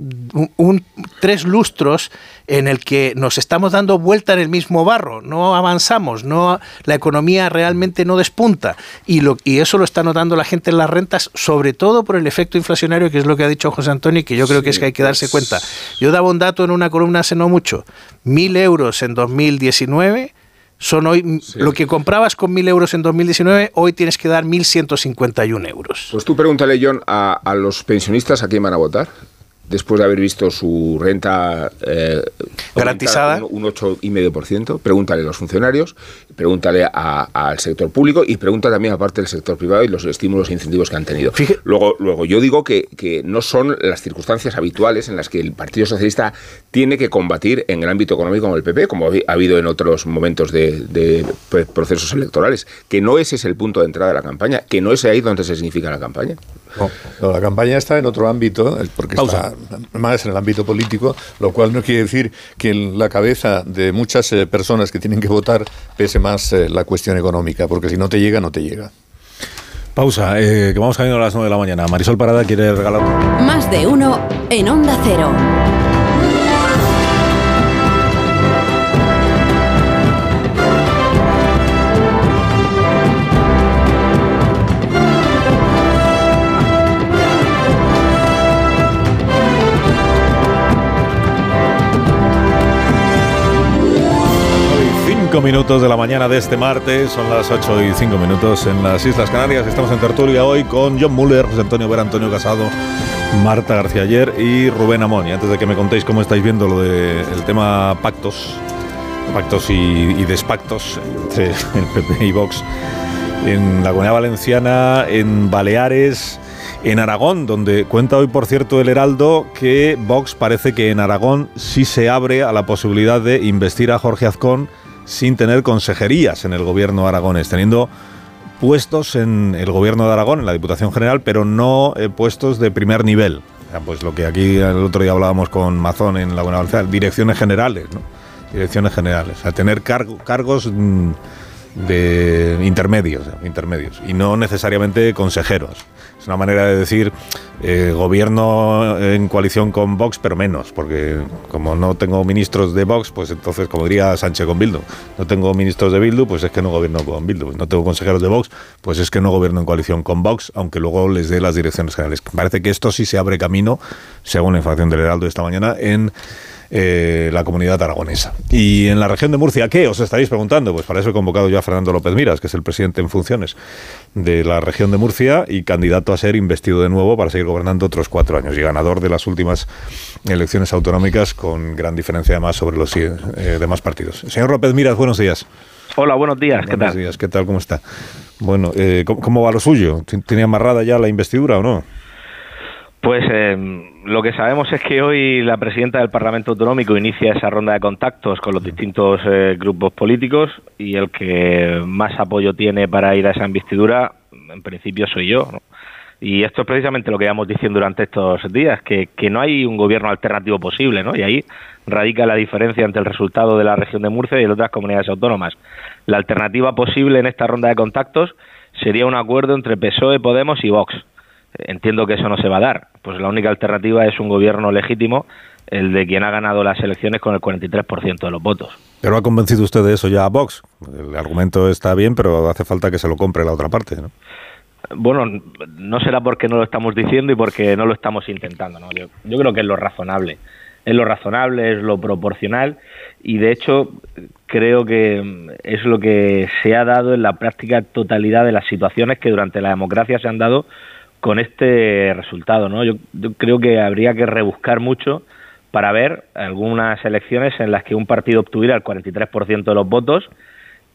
un, tres lustros en el que nos estamos dando vuelta en el mismo barro, no avanzamos, no la economía realmente no despunta y lo y eso lo está notando la gente en las rentas, sobre todo por el efecto inflacionario, que es lo que ha dicho José Antonio y que yo creo que es que hay que darse cuenta. Yo daba un dato en una columna hace no mucho 1.000 euros en 2019 son hoy lo que comprabas con 1.000 euros en 2019, hoy tienes que dar 1.151 euros. Pues tú pregúntale, John, a, a los pensionistas a quién van a votar después de haber visto su renta eh, garantizada un, un 8,5%, pregúntale a los funcionarios, pregúntale al sector público y pregunta también aparte del sector privado y los estímulos e incentivos que han tenido. Luego, luego yo digo que, que, no son las circunstancias habituales en las que el Partido Socialista tiene que combatir en el ámbito económico con el PP, como ha habido en otros momentos de, de procesos electorales, que no ese es el punto de entrada de la campaña, que no es ahí donde se significa la campaña. No, la campaña está en otro ámbito, porque está más en el ámbito político, lo cual no quiere decir que en la cabeza de muchas eh, personas que tienen que votar pese más eh, la cuestión económica, porque si no te llega, no te llega. Pausa, eh, que vamos camino a las 9 de la mañana. Marisol Parada quiere regalar... Más de uno en Onda Cero. Cinco minutos de la mañana de este martes, son las 8 y 5 minutos en las Islas Canarias. Estamos en tertulia hoy con John Muller, José Antonio Vera, Antonio Casado, Marta García Ayer y Rubén Amón. Y antes de que me contéis cómo estáis viendo lo del tema pactos, pactos y, y despactos entre el PP y Vox, en la Comunidad Valenciana, en Baleares, en Aragón, donde cuenta hoy, por cierto, el Heraldo que Vox parece que en Aragón sí se abre a la posibilidad de investir a Jorge Azcón sin tener consejerías en el gobierno aragonés, teniendo puestos en el gobierno de Aragón, en la Diputación General, pero no eh, puestos de primer nivel. Pues lo que aquí el otro día hablábamos con Mazón en la Buena Valenciana, direcciones generales, ¿no? Direcciones generales, o sea, tener cargo, cargos mm, de intermedios, intermedios, y no necesariamente consejeros. Es una manera de decir eh, gobierno en coalición con Vox, pero menos, porque como no tengo ministros de Vox, pues entonces, como diría Sánchez con Bildu, no tengo ministros de Bildu, pues es que no gobierno con Bildu. No tengo consejeros de Vox, pues es que no gobierno en coalición con Vox, aunque luego les dé las direcciones generales. Parece que esto sí se abre camino, según la información del Heraldo esta mañana, en eh, la comunidad aragonesa. Y en la región de Murcia, ¿qué? Os estaréis preguntando. Pues para eso he convocado yo a Fernando López Miras, que es el presidente en funciones de la región de Murcia y candidato a ser investido de nuevo para seguir gobernando otros cuatro años y ganador de las últimas elecciones autonómicas con gran diferencia además sobre los eh, demás partidos. Señor López Miras, buenos días. Hola, buenos días, ¿qué buenos tal? días, ¿qué tal? ¿Cómo está? Bueno, eh, ¿cómo, ¿cómo va lo suyo? ¿Tiene amarrada ya la investidura o no? Pues eh, lo que sabemos es que hoy la presidenta del Parlamento Autonómico inicia esa ronda de contactos con los distintos eh, grupos políticos y el que más apoyo tiene para ir a esa investidura, en principio, soy yo. Y esto es precisamente lo que vamos diciendo durante estos días, que, que no hay un gobierno alternativo posible, ¿no? Y ahí radica la diferencia entre el resultado de la región de Murcia y de otras comunidades autónomas. La alternativa posible en esta ronda de contactos sería un acuerdo entre PSOE, Podemos y Vox entiendo que eso no se va a dar. Pues la única alternativa es un gobierno legítimo, el de quien ha ganado las elecciones con el 43% de los votos. Pero ha convencido usted de eso ya a Vox. El argumento está bien, pero hace falta que se lo compre la otra parte, ¿no? Bueno, no será porque no lo estamos diciendo y porque no lo estamos intentando, ¿no? Yo, yo creo que es lo razonable. Es lo razonable, es lo proporcional y de hecho creo que es lo que se ha dado en la práctica totalidad de las situaciones que durante la democracia se han dado con este resultado, ¿no? Yo, creo que habría que rebuscar mucho para ver algunas elecciones en las que un partido obtuviera el 43% de los votos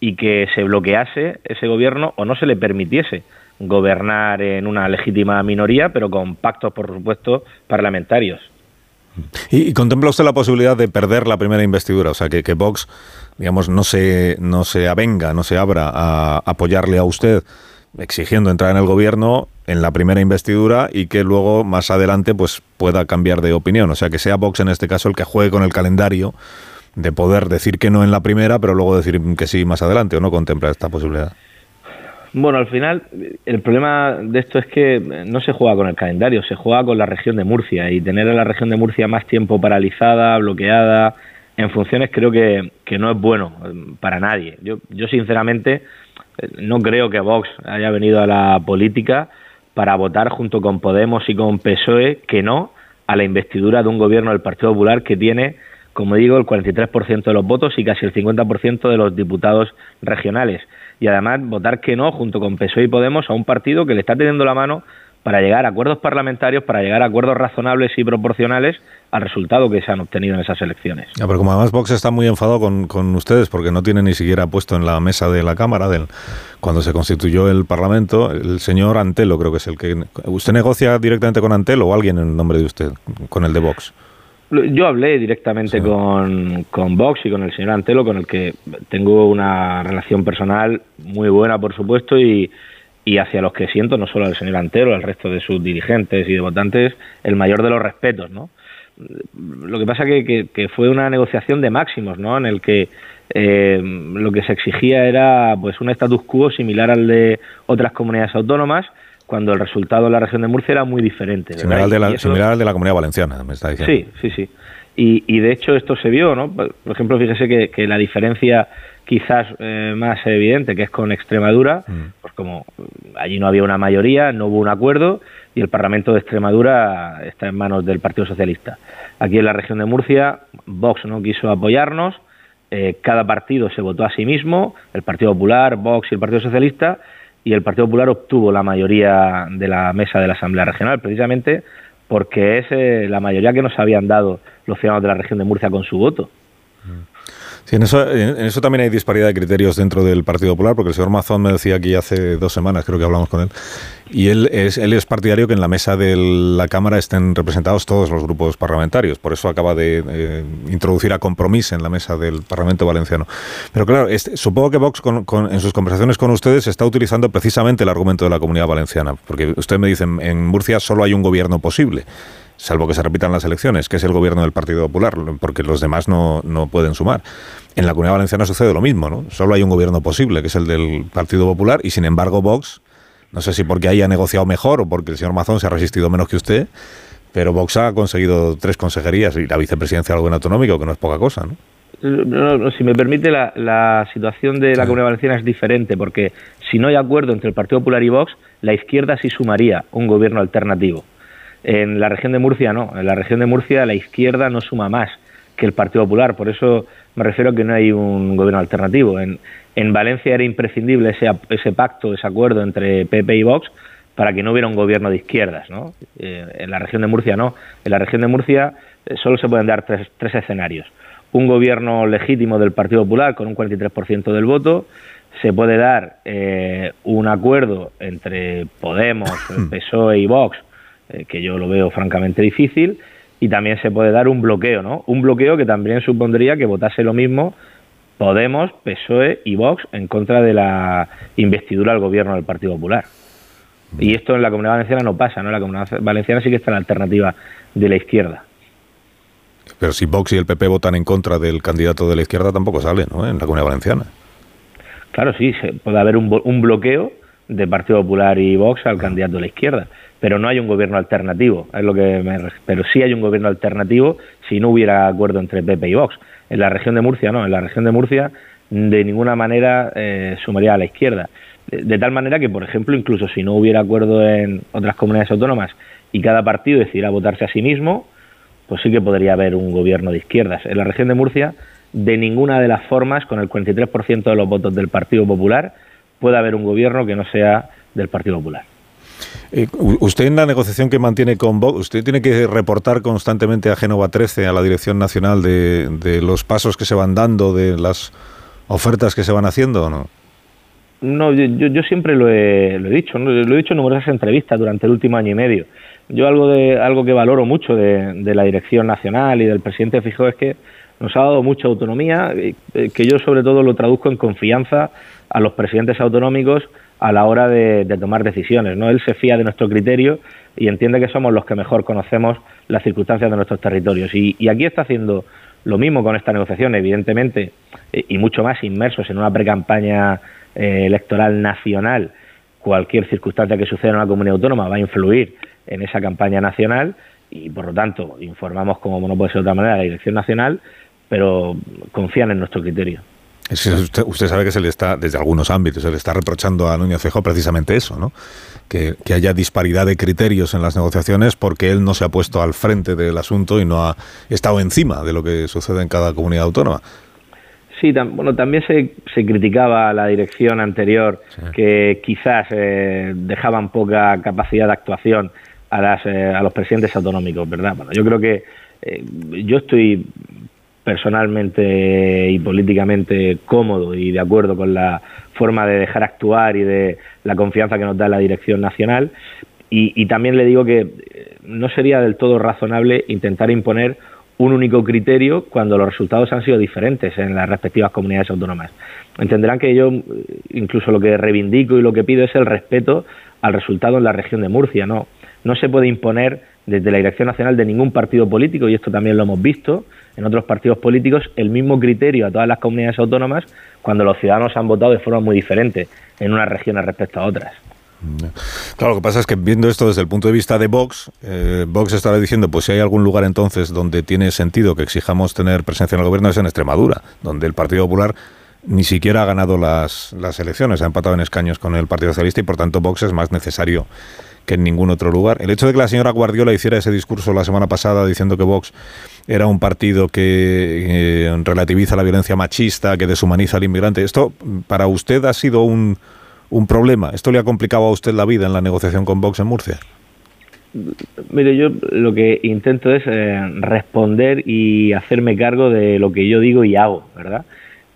y que se bloquease ese gobierno o no se le permitiese gobernar en una legítima minoría, pero con pactos, por supuesto, parlamentarios. ¿Y, y contempla usted la posibilidad de perder la primera investidura? O sea, que, que Vox, digamos, no se, no se avenga, no se abra a apoyarle a usted exigiendo entrar en el gobierno en la primera investidura y que luego más adelante pues pueda cambiar de opinión. O sea, que sea Vox en este caso el que juegue con el calendario de poder decir que no en la primera, pero luego decir que sí más adelante, ¿o no contempla esta posibilidad? Bueno, al final el problema de esto es que no se juega con el calendario, se juega con la región de Murcia y tener a la región de Murcia más tiempo paralizada, bloqueada en funciones creo que, que no es bueno para nadie. Yo, yo sinceramente no creo que Vox haya venido a la política para votar junto con Podemos y con PSOE que no a la investidura de un gobierno del Partido Popular que tiene como digo, el 43% de los votos y casi el 50% de los diputados regionales. Y además votar que no, junto con PSOE y Podemos, a un partido que le está teniendo la mano para llegar a acuerdos parlamentarios, para llegar a acuerdos razonables y proporcionales al resultado que se han obtenido en esas elecciones. pero como además Vox está muy enfadado con, ustedes porque no tiene ni siquiera puesto en la mesa de la Cámara del, cuando se constituyó el Parlamento, el señor Antelo creo que es el que... ¿Usted negocia directamente con Antelo o alguien en nombre de usted, con el de Vox? Yo hablé directamente con, con Vox y con el señor Antelo, con el que tengo una relación personal muy buena, por supuesto, y, y hacia los que siento, no solo al señor Antero, al resto de sus dirigentes y de votantes, el mayor de los respetos, ¿no? Lo que pasa que, que, fue una negociación de máximos, ¿no? En el que eh, lo que se exigía era pues un status quo similar al de otras comunidades autónomas, cuando el resultado en la región de Murcia era muy diferente. Similar al, de la, de la comunidad valenciana, me está diciendo. Sí, sí, sí. Y, y de hecho esto se vio, ¿no? Por ejemplo, fíjese que, que la diferencia quizás eh, más evidente, que es con Extremadura, mm. pues como allí no había una mayoría, no hubo un acuerdo y el Parlamento de Extremadura está en manos del Partido Socialista. Aquí en la región de Murcia, Vox no quiso apoyarnos, eh, cada partido se votó a sí mismo, el Partido Popular, Vox y el Partido Socialista, y el Partido Popular obtuvo la mayoría de la mesa de la Asamblea Regional, precisamente porque es eh, la mayoría que nos habían dado los ciudadanos de la región de Murcia con su voto. Mm. Sí, en eso, en eso también hay disparidad de criterios dentro del Partido Popular, porque el señor Mazón me decía aquí hace dos semanas, creo que hablamos con él, y él es, él es partidario que en la mesa de la Cámara estén representados todos los grupos parlamentarios. Por eso acaba de introducir a compromiso en la mesa del Parlamento Valenciano. Pero claro, este, supongo que Vox en sus conversaciones con ustedes está utilizando precisamente el argumento de la Comunidad Valenciana, porque usted me dice, en Murcia solo hay un gobierno posible salvo que se repitan las elecciones, que es el gobierno del Partido Popular, porque los demás no, no pueden sumar. En la Comunidad Valenciana sucede lo mismo, ¿no? Solo hay un gobierno posible, que es el del Partido Popular, y sin embargo Vox, no sé si porque haya negociado mejor o porque el señor Mazón se ha resistido menos que usted, pero Vox ha conseguido tres consejerías y la vicepresidencia del gobierno autonómico, que no es poca cosa, ¿no? si me permite, la, la situación de la Comunidad Valenciana es diferente, porque si no hay acuerdo entre el Partido Popular y Vox, la izquierda sí sumaría un gobierno alternativo. En la región de Murcia no, en la región de Murcia la izquierda no suma más que el Partido Popular, por eso me refiero a que no hay un gobierno alternativo. En, en Valencia era imprescindible ese, ese pacto, ese acuerdo entre PP y Vox para que no hubiera un gobierno de izquierdas. ¿no? Eh, en la región de Murcia no. En la región de Murcia eh, solo se pueden dar tres, tres escenarios. Un gobierno legítimo del Partido Popular con un 43% del voto, se puede dar eh, un acuerdo entre Podemos, PSOE y Vox eh, que yo lo veo francamente difícil, y también se puede dar un bloqueo, ¿no? Un bloqueo que también supondría que votase lo mismo Podemos, PSOE y Vox en contra de la investidura al gobierno del Partido Popular. Y esto en la Comunidad Valenciana no pasa, ¿no? En la Comunidad Valenciana sí que está la alternativa de la izquierda. Pero si Vox y el PP votan en contra del candidato de la izquierda tampoco sale, ¿no? En la Comunidad Valenciana. Claro, sí, puede haber un, un bloqueo de Partido Popular y Vox al candidato de la izquierda pero no hay un gobierno alternativo, es lo que pero sí hay un gobierno alternativo si no hubiera acuerdo entre PP y Vox. En la región de Murcia no, en la región de Murcia de ninguna manera eh, sumaría a la izquierda. De, tal manera que, por ejemplo, incluso si no hubiera acuerdo en otras comunidades autónomas y cada partido decidiera votarse a sí mismo, pues sí que podría haber un gobierno de izquierdas. En la región de Murcia, de ninguna de las formas, con el 43% de los votos del Partido Popular, puede haber un gobierno que no sea del Partido Popular. Eh, usted en la negociación que mantiene con Vox, usted tiene que reportar constantemente a Génova 13, a la Dirección Nacional, de, los pasos que se van dando, de las ofertas que se van haciendo, ¿o no? No, yo, siempre lo he, dicho, lo he dicho en numerosas entrevistas durante el último año y medio. Yo algo de algo que valoro mucho de, la Dirección Nacional y del presidente Fijo es que nos ha dado mucha autonomía, eh, que yo sobre todo lo traduzco en confianza a los presidentes autonómicos a la hora de, tomar decisiones. ¿no? Él se fía de nuestro criterio y entiende que somos los que mejor conocemos las circunstancias de nuestros territorios. Y, aquí está haciendo lo mismo con esta negociación, evidentemente, y mucho más inmersos en una precampaña eh, electoral nacional. Cualquier circunstancia que suceda en una comunidad autónoma va a influir en esa campaña nacional y, por lo tanto, informamos, como no puede ser de otra manera, a la Dirección Nacional, pero confían en nuestro criterio. Usted, sabe que se le está, desde algunos ámbitos, se le está reprochando a Núñez Feijóo precisamente eso, ¿no? Que, que, haya disparidad de criterios en las negociaciones porque él no se ha puesto al frente del asunto y no ha estado encima de lo que sucede en cada comunidad autónoma. Sí, bueno, también se, se, criticaba a la dirección anterior que quizás eh, dejaban poca capacidad de actuación a, las, eh, a los presidentes autonómicos, ¿verdad? Bueno, yo creo que eh, yo estoy personalmente y políticamente cómodo y de acuerdo con la forma de dejar actuar y de la confianza que nos da la dirección nacional. Y, también le digo que no sería del todo razonable intentar imponer un único criterio cuando los resultados han sido diferentes en las respectivas comunidades autónomas. Entenderán que yo incluso lo que reivindico y lo que pido es el respeto al resultado en la región de Murcia. No, no se puede imponer desde la Dirección Nacional de ningún partido político, y esto también lo hemos visto en otros partidos políticos, el mismo criterio a todas las comunidades autónomas cuando los ciudadanos han votado de forma muy diferente en unas regiones respecto a otras. Claro, lo que pasa es que viendo esto desde el punto de vista de Vox, eh, Vox estará diciendo, pues si hay algún lugar entonces donde tiene sentido que exijamos tener presencia en el gobierno es en Extremadura, donde el Partido Popular ni siquiera ha ganado las, las elecciones, ha empatado en escaños con el Partido Socialista y por tanto Vox es más necesario que en ningún otro lugar. El hecho de que la señora Guardiola hiciera ese discurso la semana pasada diciendo que Vox era un partido que eh, relativiza la violencia machista, que deshumaniza al inmigrante, ¿esto para usted ha sido un un problema? ¿Esto le ha complicado a usted la vida en la negociación con Vox en Murcia? Mire, yo lo que intento es eh, responder y hacerme cargo de lo que yo digo y hago, ¿verdad?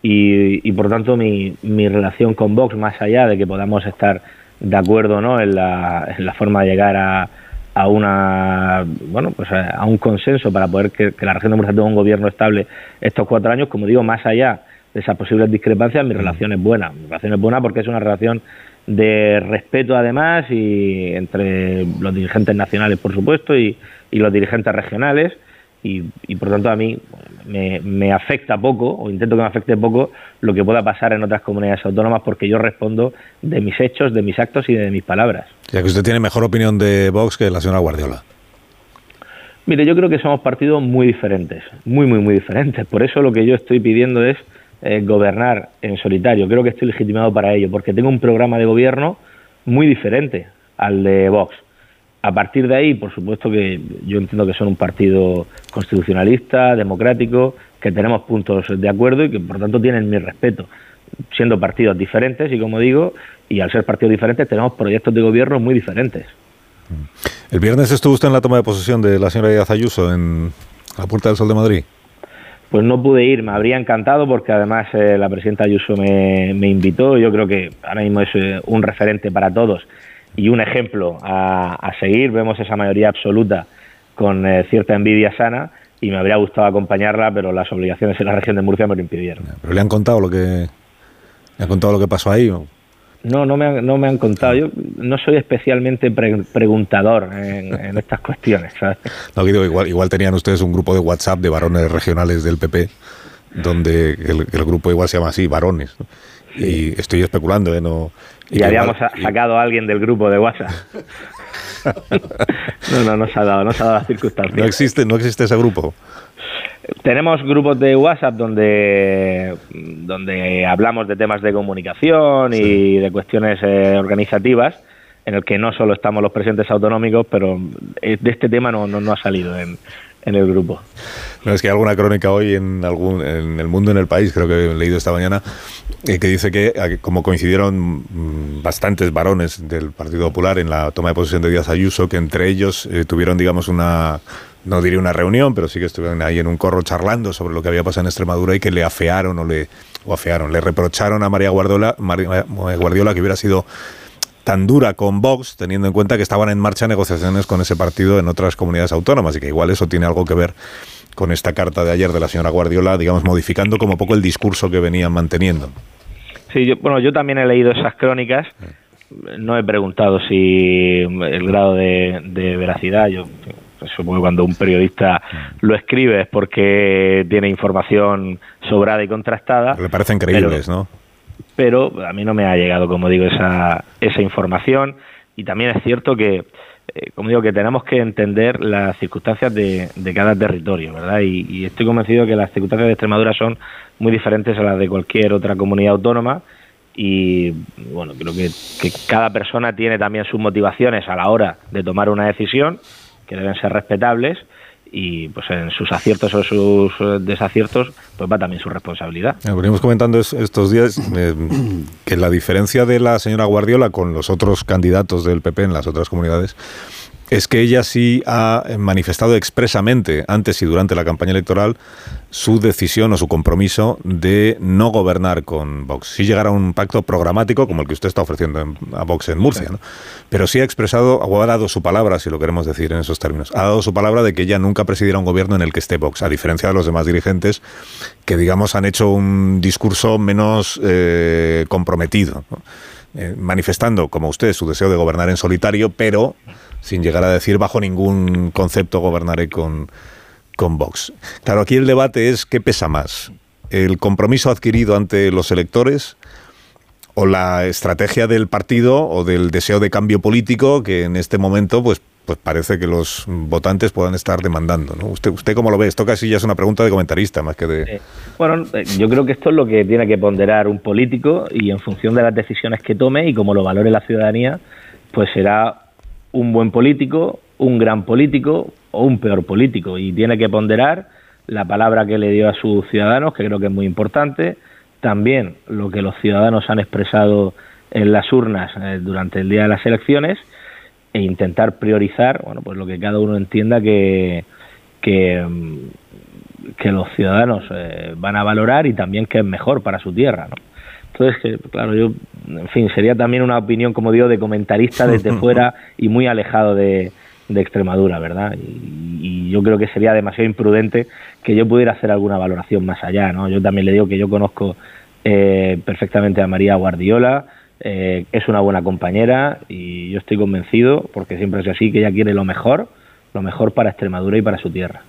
Y, por tanto mi, mi, relación con Vox, más allá de que podamos estar de acuerdo ¿no? en, la, forma de llegar a, a una bueno pues a, un consenso para poder que, la región de Murcia tenga un gobierno estable estos cuatro años, como digo, más allá de esas posibles discrepancias, mi relación es buena. Mi relación es buena porque es una relación de respeto además y entre los dirigentes nacionales, por supuesto, y, los dirigentes regionales. Y, por tanto a mí me, me, afecta poco, o intento que me afecte poco, lo que pueda pasar en otras comunidades autónomas, porque yo respondo de mis hechos, de mis actos y de mis palabras. Ya que usted tiene mejor opinión de Vox que la señora Guardiola. Mire, yo creo que somos partidos muy diferentes, muy, muy, muy diferentes. Por eso lo que yo estoy pidiendo es eh, gobernar en solitario. Creo que estoy legitimado para ello, porque tengo un programa de gobierno muy diferente al de Vox. A partir de ahí, por supuesto que yo entiendo que son un partido constitucionalista, democrático, que tenemos puntos de acuerdo y que por tanto tienen mi respeto, siendo partidos diferentes y como digo, y al ser partidos diferentes tenemos proyectos de gobierno muy diferentes. El viernes estuvo usted en la toma de posesión de la señora Díaz Ayuso en la Puerta del Sol de Madrid. Pues no pude ir, me habría encantado porque además eh, la presidenta Ayuso me, me, invitó, yo creo que ahora mismo es eh, un referente para todos y un ejemplo a, seguir, vemos esa mayoría absoluta con eh, cierta envidia sana y me habría gustado acompañarla, pero las obligaciones en la región de Murcia me lo impidieron. ¿Pero le han contado lo que, le han contado lo que pasó ahí? No, no me, han, no me han contado. Yo no soy especialmente preguntador en, estas cuestiones. No, digo, igual, igual tenían ustedes un grupo de WhatsApp de varones regionales del PP, donde el, grupo igual se llama así, varones. Y estoy especulando, ¿eh? No, y, habíamos sacado a alguien del grupo de WhatsApp. no, no, no se ha dado, no se ha dado las circunstancias. No existe, no existe ese grupo. Tenemos grupos de WhatsApp donde, donde hablamos de temas de comunicación y de cuestiones eh, organizativas, en el que no solo estamos los presidentes autonómicos, pero de este tema no, no, ha salido en, en el grupo. No, es que hay alguna crónica hoy en, algún, en el mundo, en el país, creo que he leído esta mañana, eh, que dice que como coincidieron mm, bastantes varones del Partido Popular en la toma de posesión de Díaz Ayuso, que entre ellos eh, tuvieron, digamos, una no diría una reunión, pero sí que estuvieron ahí en un corro charlando sobre lo que había pasado en Extremadura y que le afearon o le o afearon, le reprocharon a María Guardiola, María Guardiola que hubiera sido tan dura con Vox, teniendo en cuenta que estaban en marcha negociaciones con ese partido en otras comunidades autónomas y que igual eso tiene algo que ver con esta carta de ayer de la señora Guardiola, digamos, modificando como poco el discurso que venían manteniendo. Sí, yo, bueno, yo también he leído esas crónicas. No he preguntado si el grado de, de veracidad, yo supongo que cuando un periodista lo escribe es porque tiene información sobrada y contrastada. Le parecen creíbles, ¿no? Pero a mí no me ha llegado, como digo, esa, esa información. Y también es cierto que eh, como digo, que tenemos que entender las circunstancias de, cada territorio, ¿verdad? Y, estoy convencido que las circunstancias de Extremadura son muy diferentes a las de cualquier otra comunidad autónoma y, bueno, creo que, que cada persona tiene también sus motivaciones a la hora de tomar una decisión, que deben ser respetables, y pues en sus aciertos o sus eh, desaciertos pues va también su responsabilidad. Venimos comentando estos días eh, que la diferencia de la señora Guardiola con los otros candidatos del PP en las otras comunidades es que ella sí ha manifestado expresamente antes y durante la campaña electoral su decisión o su compromiso de no gobernar con Vox. Sí llegar a un pacto programático como el que usted está ofreciendo a Vox en Murcia, ¿no? pero sí ha expresado, o ha dado su palabra, si lo queremos decir en esos términos, ha dado su palabra de que ella nunca presidirá un gobierno en el que esté Vox, a diferencia de los demás dirigentes que, digamos, han hecho un discurso menos eh, comprometido. Eh, manifestando, como usted, su deseo de gobernar en solitario, pero sin llegar a decir bajo ningún concepto gobernaré con, con Vox. Claro, aquí el debate es qué pesa más, el compromiso adquirido ante los electores o la estrategia del partido o del deseo de cambio político que en este momento pues pues parece que los votantes puedan estar demandando. ¿no? ¿Usted, ¿Usted cómo lo ve? Esto casi ya es una pregunta de comentarista más que de... Bueno, eh, yo creo que esto es lo que tiene que ponderar un político y en función de las decisiones que tome y como lo valore la ciudadanía, pues será un buen político, un gran político o un peor político. Y tiene que ponderar la palabra que le dio a sus ciudadanos, que creo que es muy importante, también lo que los ciudadanos han expresado en las urnas eh, durante el día de las elecciones e intentar priorizar, bueno, pues lo que cada uno entienda que, que, mm, los ciudadanos eh, van a valorar y también que es mejor para su tierra, ¿no? Entonces, claro, yo, en fin, sería también una opinión, como digo, de comentarista desde fuera y muy alejado de, Extremadura, ¿verdad? Y, yo creo que sería demasiado imprudente que yo pudiera hacer alguna valoración más allá, ¿no? Yo también le digo que yo conozco eh, perfectamente a María Guardiola, eh, es una buena compañera y yo estoy convencido, porque siempre es así, que ella quiere lo mejor, lo mejor para Extremadura y para su tierra.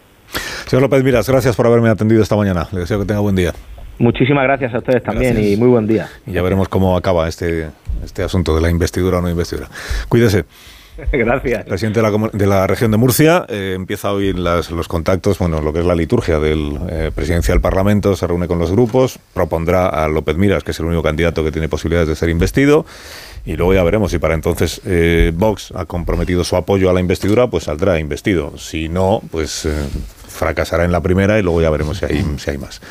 Señor López Miras, gracias por haberme atendido esta mañana. Le deseo que tenga buen día. Muchísimas gracias a ustedes también y muy buen día. Y ya veremos cómo acaba este, este asunto de la investidura o no investidura. Cuídese. Gracias. Presidente de la, de la región de Murcia, eh, empieza hoy las, los contactos, bueno, lo que es la liturgia del eh, presidencia del Parlamento, se reúne con los grupos, propondrá a López Miras, que es el único candidato que tiene posibilidades de ser investido, y luego ya veremos si para entonces eh, Vox ha comprometido su apoyo a la investidura, pues saldrá investido. Si no, pues fracasará en la primera y luego ya veremos si hay, si hay más.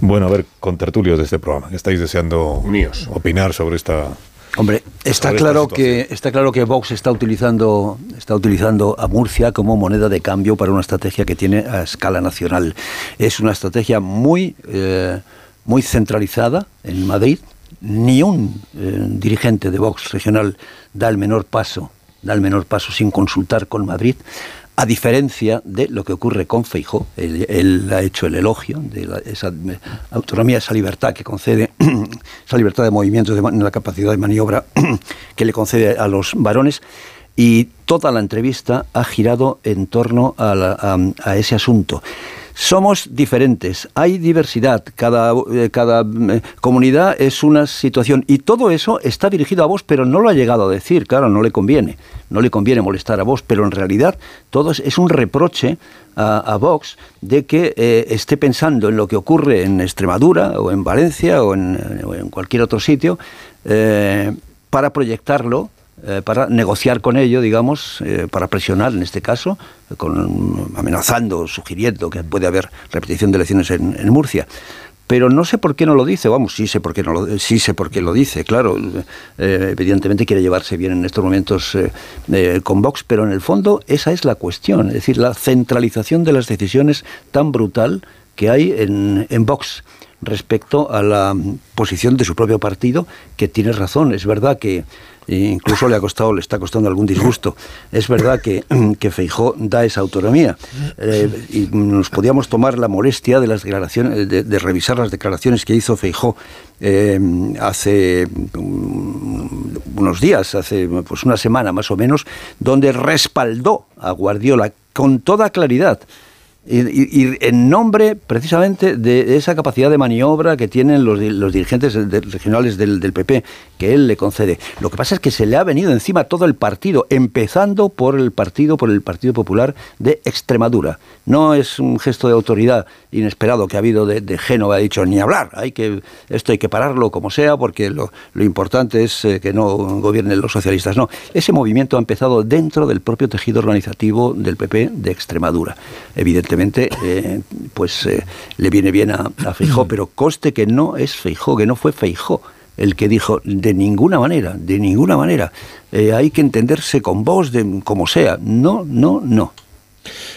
Bueno, a ver, con tertulios de este programa, ¿estáis deseando Míos. opinar sobre esta... Hombre, está claro que está claro que Vox está utilizando está utilizando a Murcia como moneda de cambio para una estrategia que tiene a escala nacional. Es una estrategia muy eh, muy centralizada en Madrid. Ni un eh, dirigente de Vox regional da el menor paso da el menor paso sin consultar con Madrid a diferencia de lo que ocurre con Feijó, él, ha hecho el elogio de esa autonomía, esa libertad que concede, esa libertad de movimiento, de, la capacidad de maniobra que le concede a los varones, y toda la entrevista ha girado en torno a ese asunto. Somos diferentes, hay diversidad, cada, eh, cada eh, comunidad es una situación y todo eso está dirigido a vos, pero no lo ha llegado a decir, claro, no le conviene, no le conviene molestar a vos, pero en realidad todo es, un reproche a, Vox de que eh, esté pensando en lo que ocurre en Extremadura o en Valencia o en, cualquier otro sitio para proyectarlo eh, para negociar con ello, digamos, eh, para presionar en este caso, con, amenazando, sugiriendo que puede haber repetición de elecciones en, Murcia. Pero no sé por qué no lo dice, vamos, sí sé por qué no lo, sí sé por qué lo dice, claro, eh, evidentemente quiere llevarse bien en estos momentos con Vox, pero en el fondo esa es la cuestión, es decir, la centralización de las decisiones tan brutal que hay en, en Vox respecto a la posición de su propio partido, que tiene razón, es verdad que incluso le ha costado, le está costando algún disgusto. Es verdad que, que Feijó da esa autonomía eh, y nos podíamos tomar la molestia de las declaraciones, de, revisar las declaraciones que hizo Feijó eh, hace mm, unos días, hace pues una semana más o menos, donde respaldó a Guardiola con toda claridad Y, en nombre precisamente de esa capacidad de maniobra que tienen los, los dirigentes regionales del, del, PP, que él le concede. Lo que pasa es que se le ha venido encima todo el partido, empezando por el partido, por el Partido Popular de Extremadura. No es un gesto de autoridad inesperado que ha habido de, Génova, ha dicho ni hablar, hay que, esto hay que pararlo como sea, porque lo, lo importante es eh, que no gobiernen los socialistas. No, ese movimiento ha empezado dentro del propio tejido organizativo del PP de Extremadura. Evidentemente eh, pues eh, le viene bien a, a Feijó, pero coste que no es Feijó, que no fue Feijó el que dijo de ninguna manera, de ninguna manera, eh, hay que entenderse con vos, de, como sea. No, no, no.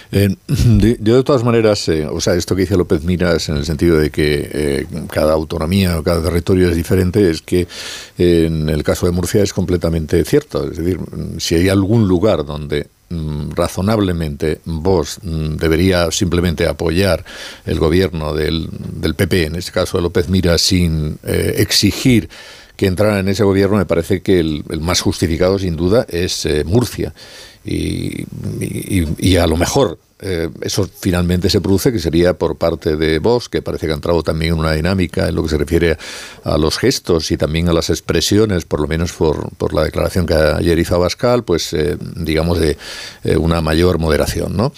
de, de, todas maneras, o sea, esto que dice López Miras en el sentido de que cada autonomía o cada territorio es diferente, es que en el caso de Murcia es completamente cierto. Es decir, si hay algún lugar donde Mm, razonablemente vos mm, debería simplemente apoyar el gobierno del, del PP, en este caso de López Mira, sin eh, exigir que entrara en ese gobierno, me parece que el, más justificado, sin duda, es eh, Murcia. y, y, a lo mejor eh, eso finalmente se produce, que sería por parte de Vox, que parece que ha entrado también en una dinámica en lo que se refiere a los gestos y también a las expresiones, por lo menos por, por la declaración que ayer hizo Abascal, pues eh, digamos de eh, una mayor moderación. ¿no?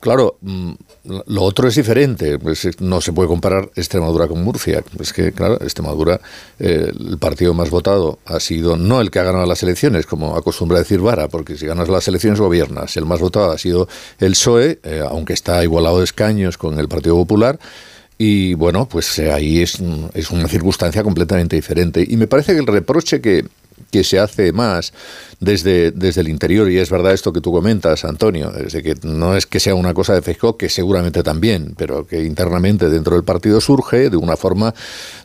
claro, mm, lo otro es diferente, pues no se puede comparar Extremadura con Murcia. Es que, claro, Extremadura, el partido más votado ha sido no el que ha ganado las elecciones, como acostumbra decir Vara, porque si ganas las elecciones gobiernas. El más votado ha sido el PSOE, eh, aunque está igualado de escaños con el Partido Popular. Y bueno, pues eh, ahí es, es una circunstancia completamente diferente. Y me parece que el reproche que, que se hace más desde, desde el interior, y es verdad esto que tú comentas, Antonio, desde que no es que sea una cosa de Feijóo, que seguramente también, pero que internamente dentro del partido surge de una forma,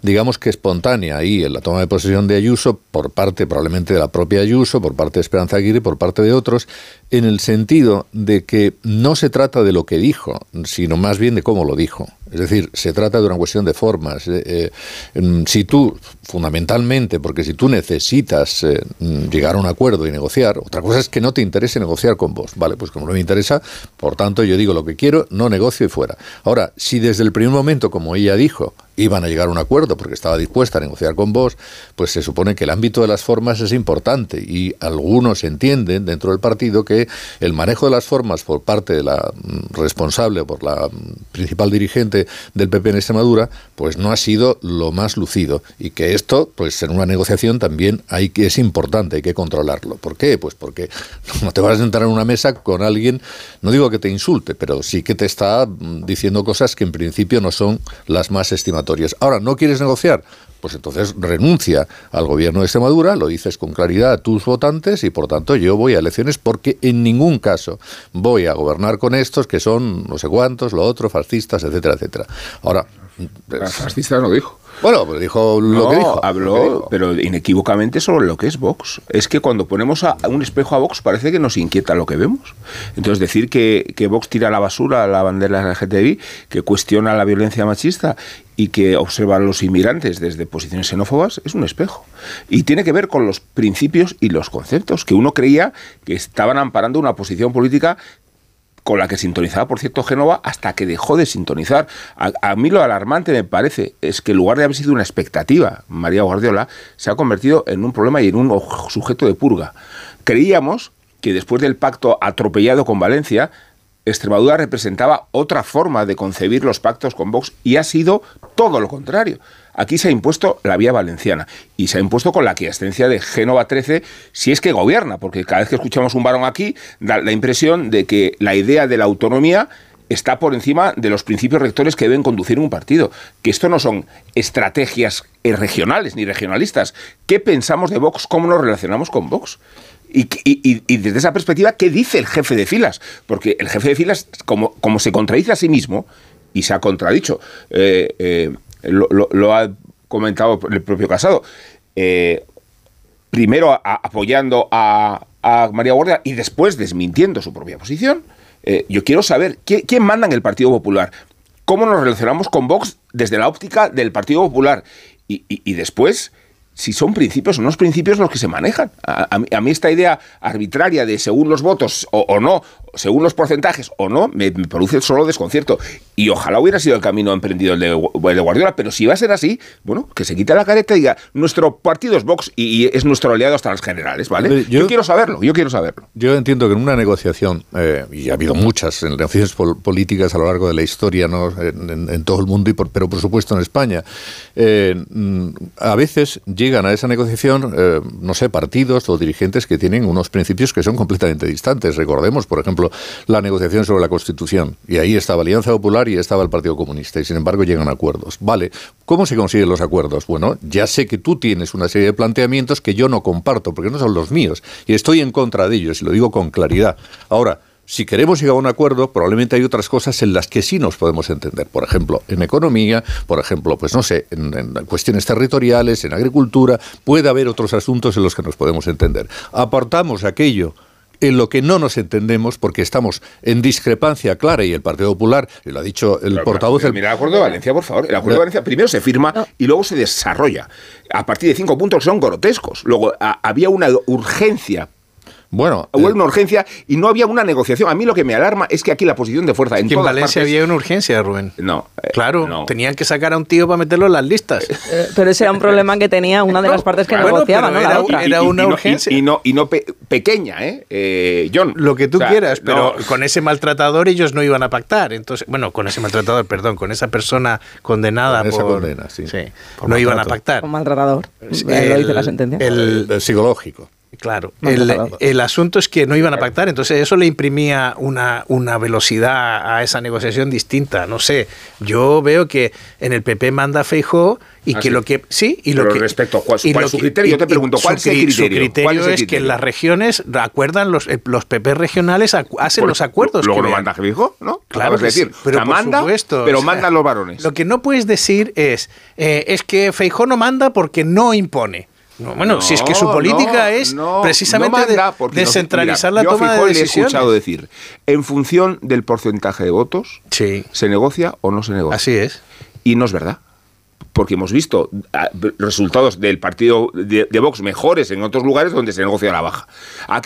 digamos que espontánea, y en la toma de posesión de Ayuso, por parte probablemente de la propia Ayuso, por parte de Esperanza Aguirre, por parte de otros, en el sentido de que no se trata de lo que dijo, sino más bien de cómo lo dijo. Es decir, se trata de una cuestión de formas. Eh, eh, si tú, fundamentalmente, porque si tú necesitas eh, llegar a un acuerdo y negociar, otra cosa es que no te interese negociar con vos. Vale, pues como no me interesa, por tanto yo digo lo que quiero, no negocio y fuera. Ahora, si desde el primer momento, como ella dijo, iban a llegar a un acuerdo porque estaba dispuesta a negociar con vos, pues se supone que el ámbito de las formas es importante y algunos entienden dentro del partido que el manejo de las formas por parte de la mm, responsable, por la mm, principal dirigente del PP en Extremadura, pues no ha sido lo más lucido y que esto, pues en una negociación también hay que es importante, hay que controlarlo. ¿Por qué? Pues porque no te vas a sentar en una mesa con alguien, no digo que te insulte, pero sí que te está mm, diciendo cosas que en principio no son las más estimatorias Ahora, ¿no quieres negociar? Pues entonces renuncia al gobierno de Extremadura, lo dices con claridad a tus votantes y por tanto yo voy a elecciones porque en ningún caso voy a gobernar con estos que son no sé cuántos, lo otro, fascistas, etcétera, etcétera. Ahora, fascistas no dijo. Bueno, pero dijo lo que dijo. Habló, pero inequívocamente sobre lo que es Vox. Es que cuando ponemos a un espejo a Vox parece que nos inquieta lo que vemos. Entonces, decir que, que Vox tira a la basura la bandera LGTBI, que cuestiona la violencia machista y que observa a los inmigrantes desde posiciones xenófobas es un espejo. Y tiene que ver con los principios y los conceptos que uno creía que estaban amparando una posición política con la que sintonizaba, por cierto, Génova, hasta que dejó de sintonizar. A, mí lo alarmante me parece es que en lugar de haber sido una expectativa, María Guardiola se ha convertido en un problema y en un sujeto de purga. Creíamos que después del pacto atropellado con Valencia, Extremadura representaba otra forma de concebir los pactos con Vox y ha sido todo lo contrario. Aquí se ha impuesto la vía valenciana y se ha impuesto con la quiescencia de Génova 13 si es que gobierna, porque cada vez que escuchamos un varón aquí da la impresión de que la idea de la autonomía está por encima de los principios rectores que deben conducir un partido. Que esto no son estrategias regionales ni regionalistas. ¿Qué pensamos de Vox? ¿Cómo nos relacionamos con Vox? Y, desde esa perspectiva, ¿qué dice el jefe de filas? Porque el jefe de filas, como, como se contradice a sí mismo, y se ha contradicho, eh, eh, lo, ha comentado el propio Casado. Eh, primero apoyando a, María Guardia y después desmintiendo su propia posición. Eh, yo quiero saber ¿quién, manda en el Partido Popular, cómo nos relacionamos con Vox desde la óptica del Partido Popular y, después si son principios o no principios los que se manejan. A, mí, esta idea arbitraria de según los votos o, no, según los porcentajes o no, me, produce solo desconcierto. Y ojalá hubiera sido el camino emprendido el de, Guardiola, pero si va a ser así, bueno, que se quite la careta y diga, nuestro partido es Vox y, es nuestro aliado hasta las generales, ¿vale? Yo, quiero saberlo, yo quiero saberlo. Yo entiendo que en una negociación, eh, y ha habido muchas negociaciones políticas a lo largo de la historia, ¿no? en, todo el mundo, y pero por supuesto en España, eh, mm, a veces llegan a esa negociación, eh, no sé, partidos o dirigentes que tienen unos principios que son completamente distantes. Recordemos, por ejemplo, la negociación sobre la Constitución. Y ahí estaba Alianza Popular y estaba el Partido Comunista. Y sin embargo llegan acuerdos. Vale, ¿cómo se consiguen los acuerdos? Bueno, ya sé que tú tienes una serie de planteamientos que yo no comparto, porque no son los míos. Y estoy en contra de ellos, y lo digo con claridad. Ahora, si queremos llegar a un acuerdo, probablemente hay otras cosas en las que sí nos podemos entender. Por ejemplo, en economía, por ejemplo, pues no sé, en, cuestiones territoriales, en agricultura, puede haber otros asuntos en los que nos podemos entender. Aportamos aquello en lo que no nos entendemos porque estamos en discrepancia clara y el Partido Popular, y lo ha dicho el portavoz... Mira el acuerdo de Valencia, por favor. El acuerdo de Valencia primero se firma y luego se desarrolla a partir de cinco puntos que son grotescos. Luego había una urgencia bueno, hubo eh, una urgencia y no había una negociación. A mí lo que me alarma es que aquí la posición de fuerza en que en Valencia había una urgencia, Rubén. No, eh, claro, tenían que sacar a un tío para meterlo en las listas. Eh, pero ese era un problema que tenía una de las partes que negociaba, ¿no? Era, una urgencia y no y no pequeña, ¿eh? John. Lo que tú quieras, pero con ese maltratador ellos no iban a pactar. Entonces, bueno, con ese maltratador, perdón, con esa persona condenada esa condena, sí. no iban a pactar. Con maltratador. lo dice la sentencia. el psicológico. Claro, el, asunto es que no iban a pactar, entonces eso le imprimía una, una velocidad a esa negociación distinta. No sé, yo veo que en el PP manda Feijó y ah, que lo que sí y lo que respecto a cuál, es su criterio, yo te pregunto cuál es el criterio. Su criterio es, que en las regiones acuerdan los eh, los PP regionales hacen los acuerdos. Luego lo manda Feijó, ¿no? Claro, es decir, pero manda, pero mandan los varones. Lo que no puedes decir es eh, es que Feijó no manda porque no impone bueno, si es que su política es precisamente descentralizar la toma de decisiones. Le he escuchado decir, en función del porcentaje de votos, se negocia o no se negocia. Así es. Y no es verdad porque hemos visto ah, resultados del partido de, Vox mejores en otros lugares donde se negocia la baja.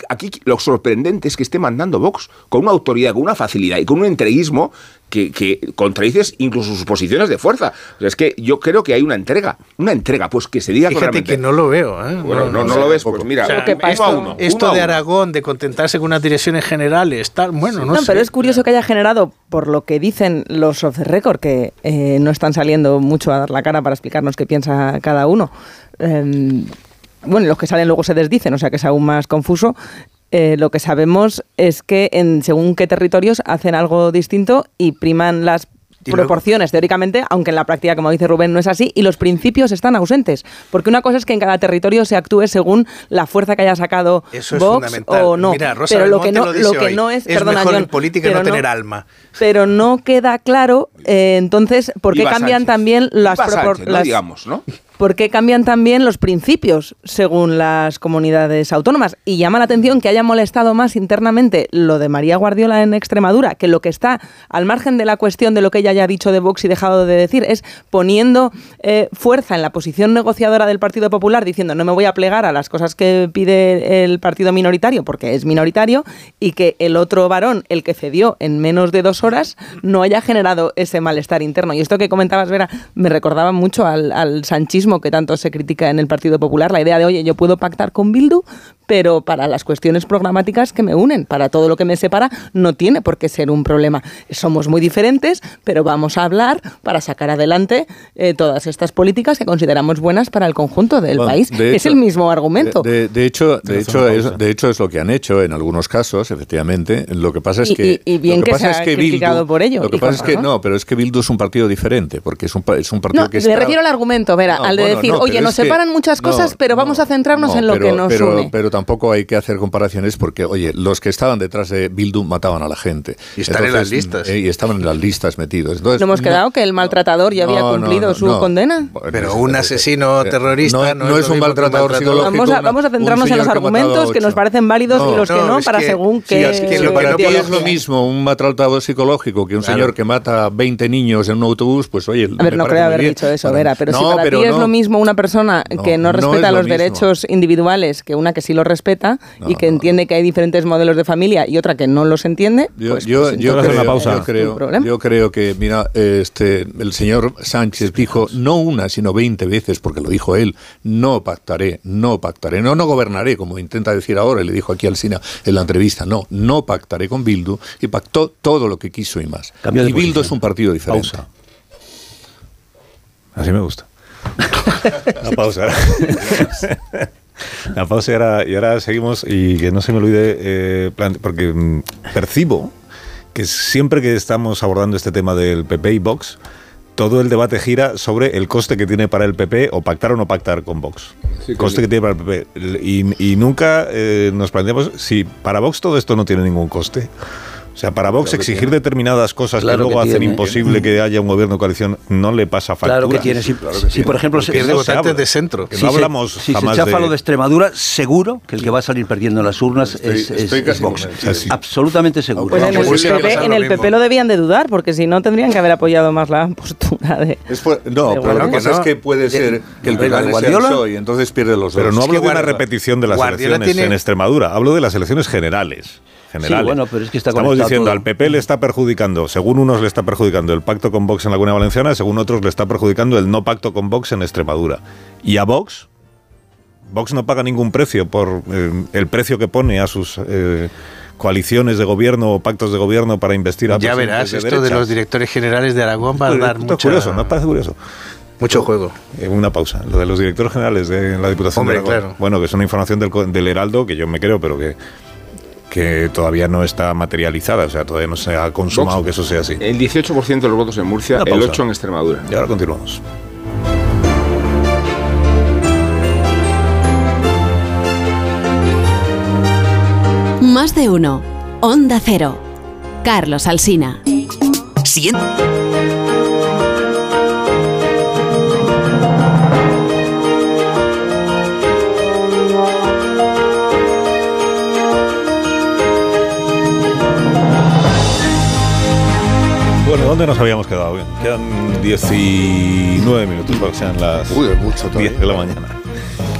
Aquí lo sorprendente es que esté mandando Vox con una autoridad, con una facilidad y con un entreguismo que, que contradices incluso sus posiciones de fuerza. es que yo creo que hay una entrega, una entrega, pues que se diga Fíjate que no lo veo. ¿eh? Bueno, no, no, lo ves, pues mira, esto, de Aragón, de contentarse con unas direcciones generales, tal, bueno, no, sé. Pero es curioso que haya generado, por lo que dicen los of the record, que eh, no están saliendo mucho a dar la cara para explicarnos qué piensa cada uno. Em, bueno, los que salen luego se desdicen, o sea que es aún más confuso. Eh, lo que sabemos es que en según qué territorios hacen algo distinto y priman las proporciones teóricamente, aunque en la práctica, como dice Rubén, no es así, y los principios están ausentes. Porque una cosa es que en cada territorio se actúe según la fuerza que haya sacado Vox o no. pero lo que no, lo, que no es, es mejor en política no tener alma. Pero no queda claro, eh, entonces, por qué cambian también las proporciones. digamos, ¿no? ¿Por qué cambian también los principios según las comunidades autónomas? Y llama la atención que haya molestado más internamente lo de María Guardiola en Extremadura, que lo que está al margen de la cuestión de lo que ella haya dicho de Vox y dejado de decir, es poniendo eh, fuerza en la posición negociadora del Partido Popular, diciendo no me voy a plegar a las cosas que pide el partido minoritario, porque es minoritario, y que el otro varón, el que cedió en menos de dos horas, no haya generado ese malestar interno. Y esto que comentabas, Vera, me recordaba mucho al, al sanchismo que tanto se critica en el Partido Popular, la idea de, oye, yo puedo pactar con Bildu, pero para las cuestiones programáticas que me unen, para todo lo que me separa, no tiene por qué ser un problema. Somos muy diferentes, pero vamos a hablar para sacar adelante eh, todas estas políticas que consideramos buenas para el conjunto del país. es el mismo argumento. De, hecho, de hecho, es, de hecho es lo que han hecho en algunos casos, efectivamente. Lo que pasa es que y, bien que, se ha criticado por ello. Lo que pasa es que no, pero es que Bildu es un partido diferente, porque es un, es un partido que le refiero al argumento, Vera, al de decir, oye, nos separan muchas cosas, pero vamos a centrarnos en lo que nos une tampoco hay que hacer comparaciones porque, oye, los que estaban detrás de Bildu mataban a la gente. Y están en las listas. eh, y estaban en las listas metidos. Entonces, ¿No hemos quedado que el maltratador ya había no, no, cumplido no, su no. condena? Pero un asesino terrorista no, no es lo un que maltratador psicológico. Vamos a, centrarnos en los que argumentos a que nos parecen válidos y los que no, para que- según qué. que lo que para no ti es lo hacer. mismo un maltratador psicológico que un señor que mata 20 niños en un autobús, pues oye, A ver, no creo haber dicho eso, Vera, pero si No, para pero ti es no. Lo mismo una persona que no no es respeta lo los mismo. derechos individuales que una que sí los respeta y que entiende que hay diferentes modelos de familia y otra que no los entiende, Yo, pues, yo, pues yo entonces creo, una pausa. yo creo- yo creo que, mira, este, el señor Sánchez dijo no una, sino 20 veces, porque lo dijo él, no pactaré, no pactaré, no, no gobernaré, como intenta decir ahora, y le dijo aquí al Sina en la entrevista, no, no pactaré con Bildu, y pactó todo lo que quiso y más. Cambio y Bildu posición. es un partido diferente. Pausa. Así me gusta. La pausa. La pausa y ahora, y ahora seguimos y que no se me olvide, eh, porque mm, percibo que siempre que estamos abordando este tema del PP y Vox, todo el debate gira sobre el coste que tiene para el PP o pactar o no pactar con Vox. Sí, coste que tiene para el PP. Y, y nunca eh, nos planteamos si para Vox todo esto no tiene ningún coste. O sea, para Vox Claro que exigir tiene. determinadas cosas Claro que luego que hacen tiene. imposible que haya un gobierno de coalición no le pasa factura. Claro que tiene. Si, si, por ejemplo, se, Porque no se habla. de centro. Que si no se- hablamos si se jamás chafa de- lo de Extremadura, seguro que el que va a salir perdiendo en las urnas Estoy- es, es- estoy es casi Vox. sí. Absolutamente seguro. Pues en el, Pues sí, PP, en lo el. PP lo debían de dudar, porque si no tendrían que haber apoyado más la postura de... Es pu- no, De pero lo que pasa es que puede ser que el rival sea y entonces pierde los dos. Pero no Es hablo que de una repetición de las elecciones tiene- en Extremadura, hablo de las elecciones generales. Generales. Sí, bueno, pero es que está Estamos diciendo todo. al PP le está perjudicando, según unos le está perjudicando el pacto con Vox en la Comunidad Valenciana, según otros le está perjudicando el no pacto con Vox en Extremadura. Y a Vox, Vox no paga ningún precio por eh, el precio que pone a sus eh, coaliciones de gobierno o pactos de gobierno para investir a Ya verás, de esto de derechas. los directores generales de Aragón va a dar mucha- curioso, ¿no parece curioso? mucho juego. Eh, una pausa. Lo de los directores generales de la Diputación Hombre, de Aragón. claro. Bueno, que es una información del, del Heraldo que yo me creo, pero que, que todavía no está materializada. O sea, todavía no se ha consumado Vox. que eso sea así. El 18% de los votos en Murcia, el pausa. 8% en Extremadura. Y ahora continuamos. Más de uno. Onda Cero. Carlos Alsina. Siguiente. ¿Dónde nos habíamos quedado? Quedan 19 minutos para que sean las Uy, mucho todavía. 10 de la mañana.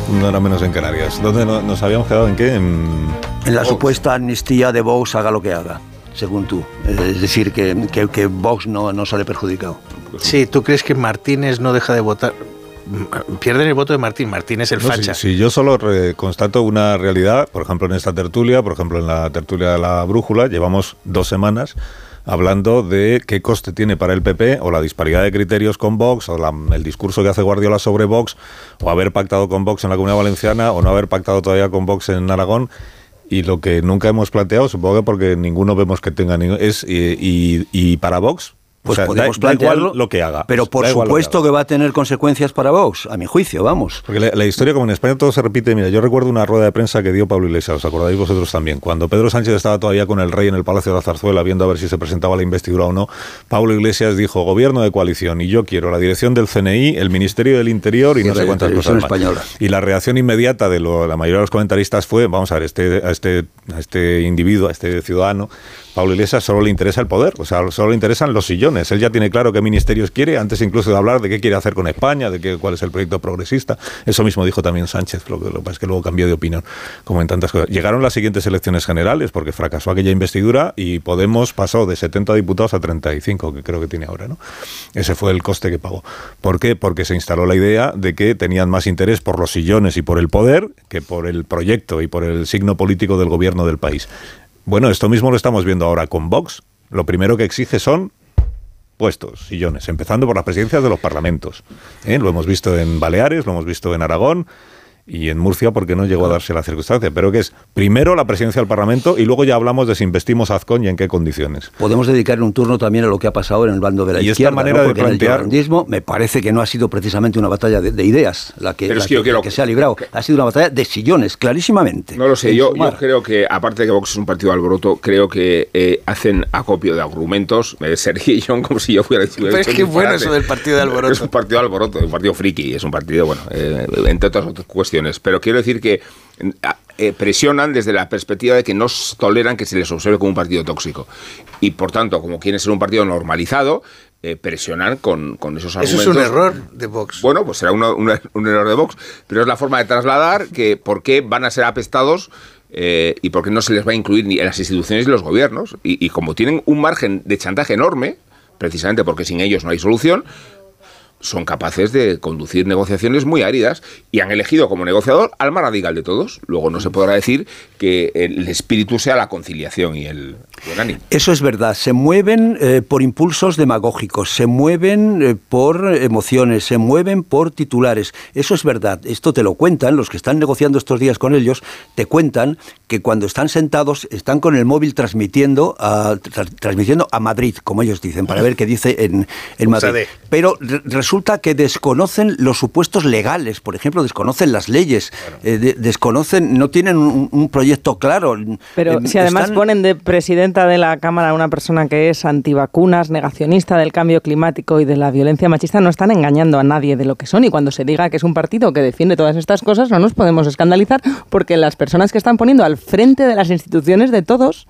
Una hora menos en Canarias. ¿Dónde no- nos habíamos quedado? ¿En qué? En... En la supuesta amnistía de Vox haga lo que haga, según tú. Es decir, que, que, que Vox no, no sale perjudicado. Sí, ¿tú crees que Martínez no deja de votar? Pierden el voto de Martín. Martín es el No, facha. si, si yo solo constato una realidad, por ejemplo, en esta tertulia, por ejemplo, en la tertulia de la brújula, llevamos dos semanas hablando de qué coste tiene para el PP o la disparidad de criterios con Vox o la- el discurso que hace Guardiola sobre Vox o haber pactado con Vox en la Comunidad Valenciana o no haber pactado todavía con Vox en Aragón. Y lo que nunca hemos planteado, supongo que porque ninguno vemos que tenga ningún... Es, y, y- y para Vox, Pues o sea, podemos da- da igual plantearlo, lo que haga. Pero por que supuesto que va a tener consecuencias para Vox, a mi juicio, vamos. Porque la, la historia, como en España todo se repite, mira, yo recuerdo una rueda de prensa que dio Pablo Iglesias, os acordáis vosotros también, cuando Pedro Sánchez estaba todavía con el rey en el Palacio de la Zarzuela, viendo a ver si se presentaba la investidura o no, Pablo Iglesias dijo, gobierno de coalición, y yo quiero la dirección del CNI, el Ministerio del Interior y, no sé cuántas cosas más. Y la reacción inmediata de lo- la mayoría de los comentaristas fue, vamos a ver, este, a, este, a este individuo, a este ciudadano, Pablo Iglesias solo le interesa el poder, o sea, solo le interesan los sillones. Él ya tiene claro qué ministerios quiere, antes incluso de hablar de qué quiere hacer con España, de qué, cuál es el proyecto progresista. Eso mismo dijo también Sánchez, lo que, lo pasa es que luego cambió de opinión, como en tantas cosas. Llegaron las siguientes elecciones generales, porque fracasó aquella investidura y Podemos pasó de 70 diputados a 35, que creo que tiene ahora, ¿no? Ese fue el coste que pagó. ¿Por qué? Porque se instaló la idea de que tenían más interés por los sillones y por el poder que por el proyecto y por el signo político del gobierno del país. Bueno, esto mismo lo estamos viendo ahora con Vox. Lo primero que exige son puestos, sillones, empezando por las presidencias de los parlamentos. ¿eh? Lo hemos visto en Baleares, lo hemos visto en Aragón. Y en Murcia porque no llegó a darse la circunstancia, pero que es primero la presidencia del Parlamento y luego ya hablamos de si investimos a Azcón y en qué condiciones. Podemos dedicar un turno también a lo que ha pasado en el bando de la Y esta izquierda, manera ¿no? de Porque en el plantear- me parece que no ha sido precisamente una batalla de, de ideas la que, Pero la es que que- quiero- que se ha librado, ha sido una batalla de sillones, clarísimamente. No lo sé, yo, yo creo que, aparte de que Vox es un partido de alboroto, creo que eh, hacen acopio de argumentos, eh, Sergio y John, como si yo fuera Pero es que bueno eso del partido de alboroto. Es un partido de alboroto, es un partido friki, es un partido, bueno, eh, entre otras otras cuestiones. Pero quiero decir que mm, eh, presionan desde la perspectiva de que no toleran que se les observe como un partido tóxico. Y por tanto, como quieren ser un partido normalizado, eh, presionan con, con esos Eso argumentos. es un error de Vox. Bueno, pues será uno- un, un error de Vox, pero es la forma de trasladar que por qué van a ser apestados eh, y por qué no se les va a incluir ni en las instituciones ni los gobiernos. Y, y como tienen un margen de chantaje enorme, precisamente porque sin ellos no hay solución, son capaces de conducir negociaciones muy áridas y han elegido como negociador al más radical de todos. Luego no se podrá decir que el espíritu sea la conciliación y el ánimo. Eso es verdad, se mueven eh, por impulsos demagógicos, se mueven eh, por emociones, se mueven por titulares. Eso es verdad, esto te lo cuentan, los que están negociando estos días con ellos, te cuentan que cuando están sentados están con el móvil transmitiendo a, tra- transmitiendo a Madrid, como ellos dicen, para ver qué dice en, en Madrid. Pero re- resulta que desconocen los supuestos legales, por ejemplo, desconocen las leyes, eh, de- desconocen, no tienen un, un proyecto claro. Pero Eh, si además están- ponen de presidenta de la Cámara a una persona que es antivacunas, negacionista del cambio climático y de la violencia machista, no están engañando a nadie de lo que son. Y cuando se diga que es un partido que defiende todas estas cosas, no nos podemos escandalizar porque las personas que están poniendo al frente de las instituciones de todos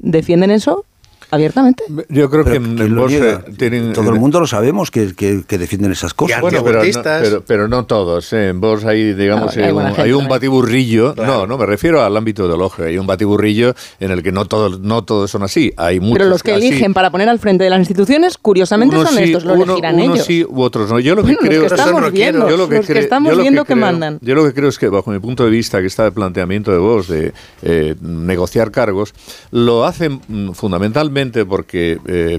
defienden eso abiertamente. Yo creo que Pero en, ¿quién en tienen... Todo el mundo lo sabemos que, que- que defienden esas cosas. Bueno, pero no, pero, pero no todos. ¿eh? En Vox hay, digamos, hay un, gente hay un también. batiburrillo. Claro. No, no, me refiero al ámbito ideológico. Hay un batiburrillo en el que no todos, no todos son así. Hay muchos Pero los que así. eligen para poner al frente de las instituciones, curiosamente Unos son sí, estos, lo uno- elegirán unos ellos. sí u otros no. Yo lo que Bueno, los creo que estamos viendo, yo lo que los que estamos yo lo viendo que creo- mandan. Yo lo que creo es que bajo mi punto de vista que está el planteamiento de vos de eh, negociar cargos lo hacen mm, porque eh,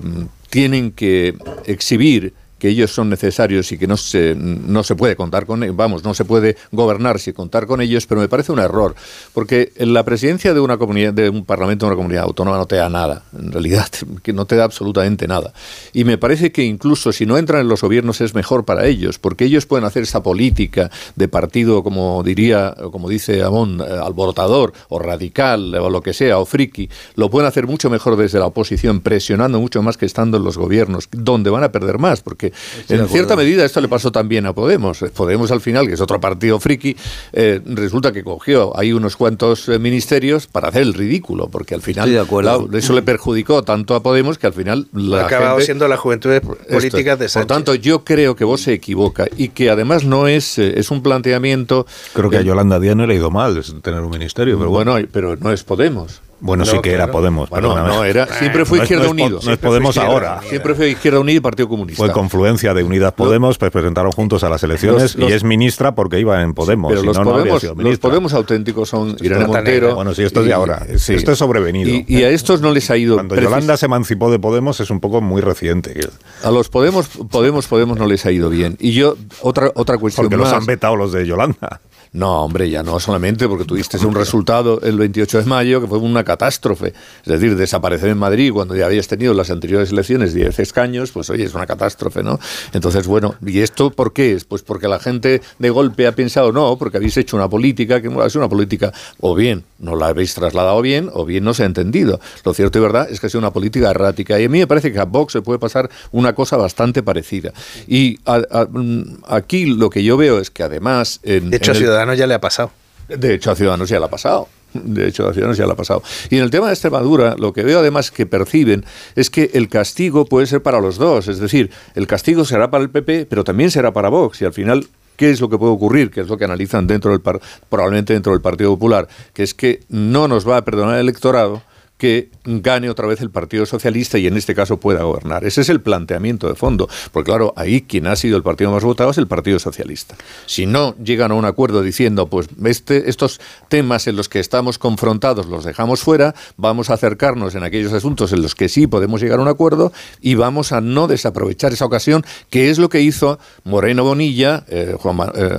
tienen que exhibir que ellos son necesarios y que no se, no se puede contar con ellos, vamos, no se puede gobernar sin contar con ellos, pero me parece un error, porque la presidencia de una comunidad, de un parlamento de una comunidad autónoma no te da nada, en realidad, que no te da absolutamente nada. Y me parece que incluso si no entran en los gobiernos es mejor para ellos, porque ellos pueden hacer esta política de partido, como diría, como dice Amón, eh, alborotador o radical o lo que sea, o friki, lo pueden hacer mucho mejor desde la oposición, presionando mucho más que estando en los gobiernos, donde van a perder más, porque en cierta medida esto le pasó también a Podemos. Podemos al final, que es otro partido friki, eh, resulta que cogió ahí unos cuantos eh, ministerios para hacer el ridículo, porque al final Estoy de acuerdo. claro, eso le perjudicó tanto a Podemos que al final la ha acabado gente- siendo la juventud política esto. de Por Sánchez. tanto, yo creo que vos se equivoca y que además no es, eh, es un planteamiento... Creo que a Yolanda Díaz no le ha ido mal tener un ministerio, pero bueno. bueno, pero no es Podemos. Bueno, sí que era Podemos. Bueno, perdóname. no, era, siempre fue No Izquierda Unido. No es Podemos Izquierda ahora. Unida. Siempre fue Izquierda Unida y Partido Comunista. Fue confluencia de Unidas Podemos, pues presentaron juntos a las elecciones Los- los- y es ministra porque iba en Podemos. Pero si los, no, Podemos, sido los ministra. Podemos auténticos son Irene Montero. negra. Bueno, sí, esto es de ahora. Esto es sobrevenido. Y, y a estos no les ha ido. Cuando precis- Yolanda se emancipó de Podemos es un poco muy reciente. A los Podemos, Podemos, Podemos no les ha ido bien. Y yo, otra, otra cuestión Porque más. los han vetado los de Yolanda. No, hombre, ya no solamente porque tuviste un resultado el 28 de mayo que fue una catástrofe. Es decir, desaparecer en Madrid cuando ya habías tenido las anteriores elecciones 10 escaños, pues oye, es una catástrofe, ¿no? Entonces, bueno, ¿y esto por qué es? Pues porque la gente de golpe ha pensado, no, porque habéis hecho una política que sido una política, o bien no la habéis trasladado bien, o bien no se ha entendido. Lo cierto y verdad es que ha sido una política errática. Y a mí me parece que a Vox se puede pasar una cosa bastante parecida. Y a- a- mm, aquí lo que yo veo es que además... En, De hecho, en a el- Ya le ha pasado. de hecho, a Ciudadanos ya la ha pasado. De hecho, a Ciudadanos ya la ha pasado. Y en el tema de Extremadura, lo que veo además que perciben es que el castigo puede ser para los dos. Es decir, el castigo será para el PP, pero también será para Vox. Y al final, ¿qué es lo que puede ocurrir? Que es lo que analizan dentro del par- probablemente dentro del Partido Popular, que es que no nos va a perdonar el electorado que gane otra vez el Partido Socialista y en este caso pueda gobernar. Ese es el planteamiento de fondo, porque claro, ahí quien ha sido el partido más votado es el Partido Socialista. Si no llegan a un acuerdo diciendo, pues este, estos temas en los que estamos confrontados los dejamos fuera, vamos a acercarnos en aquellos asuntos en los que sí podemos llegar a un acuerdo y vamos a no desaprovechar esa ocasión, que es lo que hizo Moreno Bonilla eh, eh,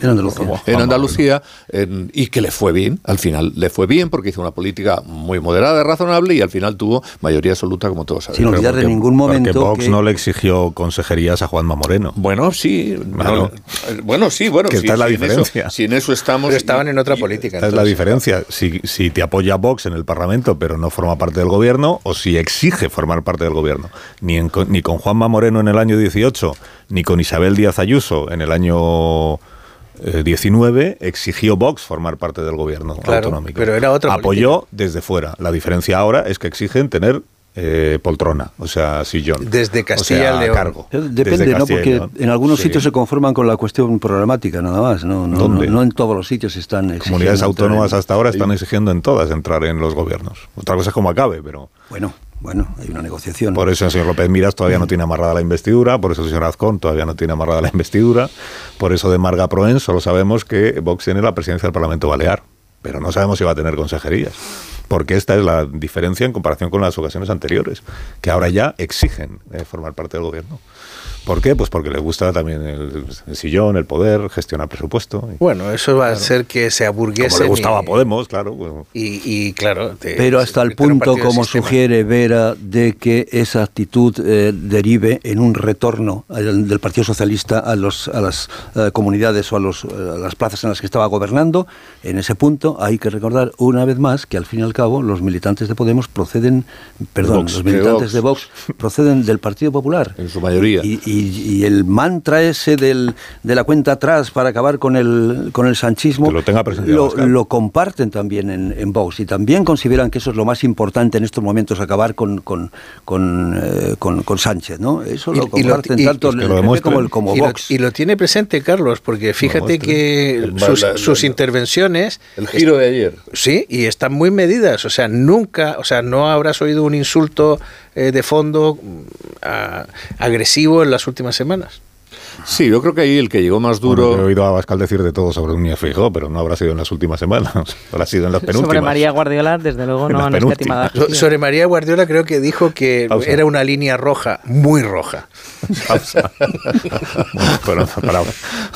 en Andalucía, en Andalucía y que le fue bien, al final le fue bien porque hizo una política muy moderada, razonable y al final tuvo mayoría absoluta como todos sabemos. Sin olvidar en ningún momento porque Vox no le exigió consejerías a Juanma Moreno. Bueno, sí, bueno, bueno sí, bueno, que sí, es la diferencia. En eso, si en eso estamos pero estaban en otra política. Esta es la diferencia. Si, si te apoya Vox en el Parlamento, pero no forma parte del gobierno, o si exige formar parte del gobierno. Ni, en, ni con Juanma Moreno en el año 18, ni con Isabel Díaz Ayuso en el año 19 exigió Vox formar parte del gobierno claro, autonómico. Pero era otra Apoyó política. desde fuera. La diferencia ahora es que exigen tener eh, poltrona, o sea, sillón. Desde Castilla o sea, León. cargo. Depende, ¿no? Porque en algunos sí. sitios se conforman con la cuestión programática, nada más. No, no, ¿Dónde? no, no en todos los sitios están Comunidades autónomas hasta ahora están exigiendo en todas entrar en los gobiernos. Otra cosa es cómo acabe, pero... Bueno, bueno, hay una negociación. Por eso el señor López Miras todavía no tiene amarrada la investidura, por eso el señor Azcón todavía no tiene amarrada la investidura, por eso de Marga Proen solo sabemos que Vox tiene la presidencia del Parlamento Balear, pero no sabemos si va a tener consejerías. Porque esta es la diferencia en comparación con las ocasiones anteriores, que ahora ya exigen eh, formar parte del gobierno. ¿Por qué? Pues porque les gusta también el, el sillón, el poder, gestionar presupuesto. Y, bueno, eso va claro, a ser que se aburguesen. Como le gustaba Podemos, claro. Bueno. Y, y, claro. Te, Pero hasta el punto, como sugiere Vera, de que esa actitud eh, derive en un retorno al, del Partido Socialista a, los, a las eh, comunidades o a, los, a las plazas en las que estaba gobernando. En ese punto hay que recordar una vez más que al fin y al cabo los militantes de Podemos proceden, perdón, Vox, los militantes de Vox. de Vox proceden del Partido Popular. En su mayoría. Y, y, y, el mantra ese del, de la cuenta atrás para acabar con el, con el sanchismo lo, tenga lo, lo, comparten también en, en, Vox y también consideran que eso es lo más importante en estos momentos, acabar con, con, con, eh, con, con Sánchez. ¿no? Eso lo comparten y tanto el PP como, el, como Vox. y lo tiene presente Carlos, porque fíjate que El- sus, la- la- sus la- intervenciones... El giro de ayer. Sí, y están muy medidas. O sea, nunca, o sea, no habrás oído un insulto eh, de fondo mm, a- agresivo en las últimas semanas. Sí, yo creo que ahí el que llegó más duro. Bueno, he oído a Bascal decir de todo sobre Núñez Feijóo, pero no habrá sido en las últimas semanas, habrá sido en las penúltimas. Sobre María Guardiola, desde luego, no han escatimado. So- sobre María Guardiola creo que dijo que Pausa. era una línea roja, muy roja. Bueno, para,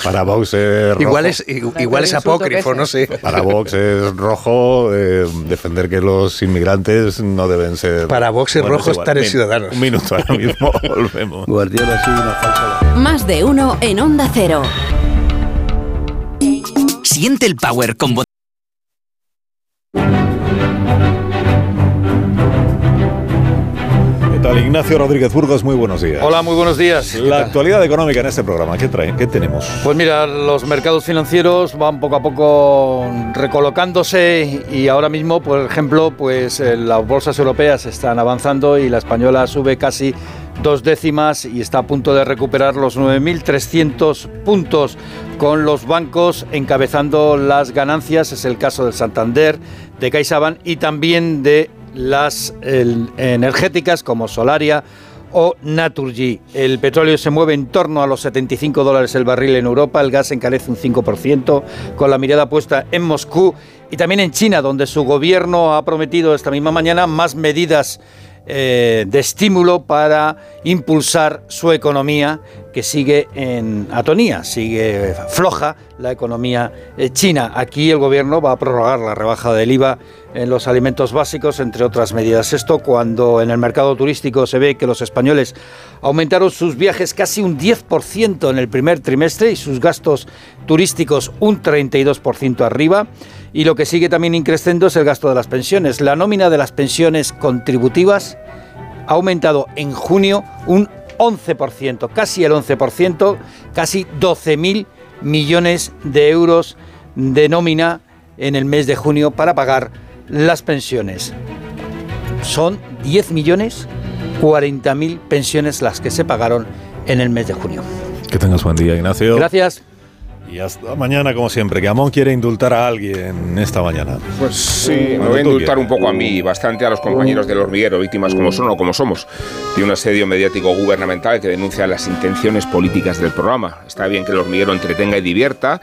para Vox es rojo. Igual es, i- igual es apócrifo, no sé. Para Vox es rojo eh, defender que los inmigrantes no deben ser... Para Vox es rojo igual. estar en Ciudadanos. Un minuto ahora mismo, volvemos. Guardiola ha sido una falsa. Más de uno en Onda Cero. Siente el power con. ¿Qué tal? Ignacio Rodríguez Burgos, muy buenos días. Hola, muy buenos días. ¿Qué La actualidad económica en este programa, ¿qué traen? ¿Qué tenemos? Pues mira, los mercados financieros van poco a poco recolocándose y ahora mismo, por ejemplo, pues eh, las bolsas europeas están avanzando y la española sube casi dos décimas y está a punto de recuperar los 9.300 puntos con los bancos encabezando las ganancias. Es el caso del Santander, de CaixaBank y también de las energéticas como Solaria o Naturgy. El petróleo se mueve en torno a los 75 dólares el barril en Europa, el gas encarece un 5%, con la mirada puesta en Moscú y también en China, donde su gobierno ha prometido esta misma mañana más medidas eh, de estímulo para impulsar su economía que sigue en atonía, sigue floja la economía eh, china. Aquí el gobierno va a prorrogar la rebaja del IVA en los alimentos básicos, entre otras medidas. Esto cuando en el mercado turístico se ve que los españoles aumentaron sus viajes casi un 10% en el primer trimestre y sus gastos turísticos un 32% arriba. Y lo que sigue también increciendo es el gasto de las pensiones. La nómina de las pensiones contributivas ha aumentado en junio un 11%, casi el 11%, casi 12.000 millones de euros de nómina en el mes de junio para pagar las pensiones. Son 10 millones 40.000 pensiones las que se pagaron en el mes de junio. Que tengas buen día, Ignacio. Gracias. Y hasta mañana, como siempre, que Amón quiere indultar a alguien esta mañana. Pues sí, me voy a indultar un poco a mí y bastante a los compañeros del hormiguero, víctimas como son o como somos, de un asedio mediático gubernamental que denuncia las intenciones políticas del programa. Está bien que el hormiguero entretenga y divierta,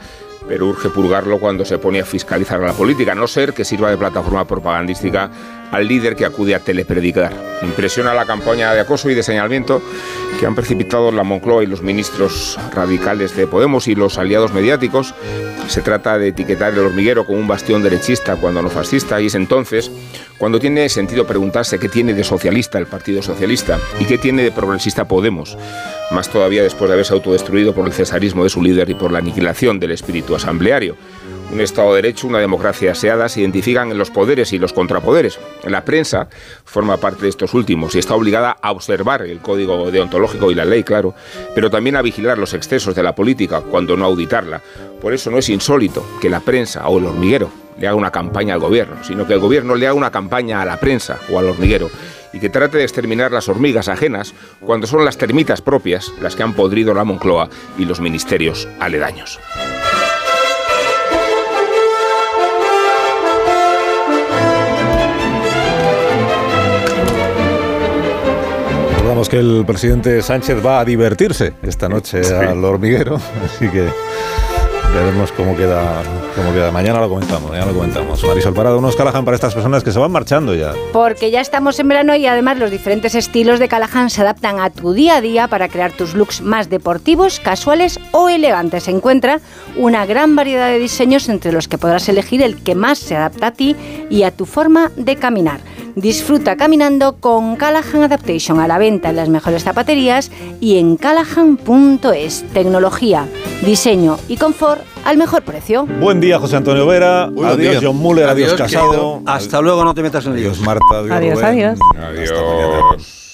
pero urge purgarlo cuando se pone a fiscalizar a la política, a no ser que sirva de plataforma propagandística al líder que acude a telepredicar. Impresiona la campaña de acoso y de señalamiento que han precipitado la Moncloa y los ministros radicales de Podemos y los aliados mediáticos. Se trata de etiquetar el hormiguero como un bastión derechista cuando no fascista y es entonces cuando tiene sentido preguntarse qué tiene de socialista el Partido Socialista y qué tiene de progresista Podemos, más todavía después de haberse autodestruido por el cesarismo de su líder y por la aniquilación del espíritu asambleario. Un Estado de Derecho, una democracia aseada se identifican en los poderes y los contrapoderes. La prensa forma parte de estos últimos y está obligada a observar el código deontológico y la ley, claro, pero también a vigilar los excesos de la política cuando no auditarla. Por eso no es insólito que la prensa o el hormiguero le haga una campaña al gobierno, sino que el gobierno le haga una campaña a la prensa o al hormiguero y que trate de exterminar las hormigas ajenas cuando son las termitas propias las que han podrido la Moncloa y los ministerios aledaños. Recordamos que el presidente Sánchez va a divertirse esta noche al hormiguero, así que veremos cómo queda, cómo queda. Mañana lo comentamos, mañana lo comentamos. Marisol Parado, unos Callahan para estas personas que se van marchando ya. Porque ya estamos en verano y además los diferentes estilos de Callahan se adaptan a tu día a día para crear tus looks más deportivos, casuales o elegantes. Se encuentra una gran variedad de diseños entre los que podrás elegir el que más se adapta a ti y a tu forma de caminar. Disfruta caminando con Callahan Adaptation a la venta en las mejores zapaterías y en callahan.es. Tecnología, diseño y confort al mejor precio. Buen día, José Antonio Vera. Adiós, día. John Muller. Adiós, Adiós, Casado. querido. Hasta luego, no te metas en Adiós, líos. Marta. Adiós, Adiós, Rubén. adiós. Adiós.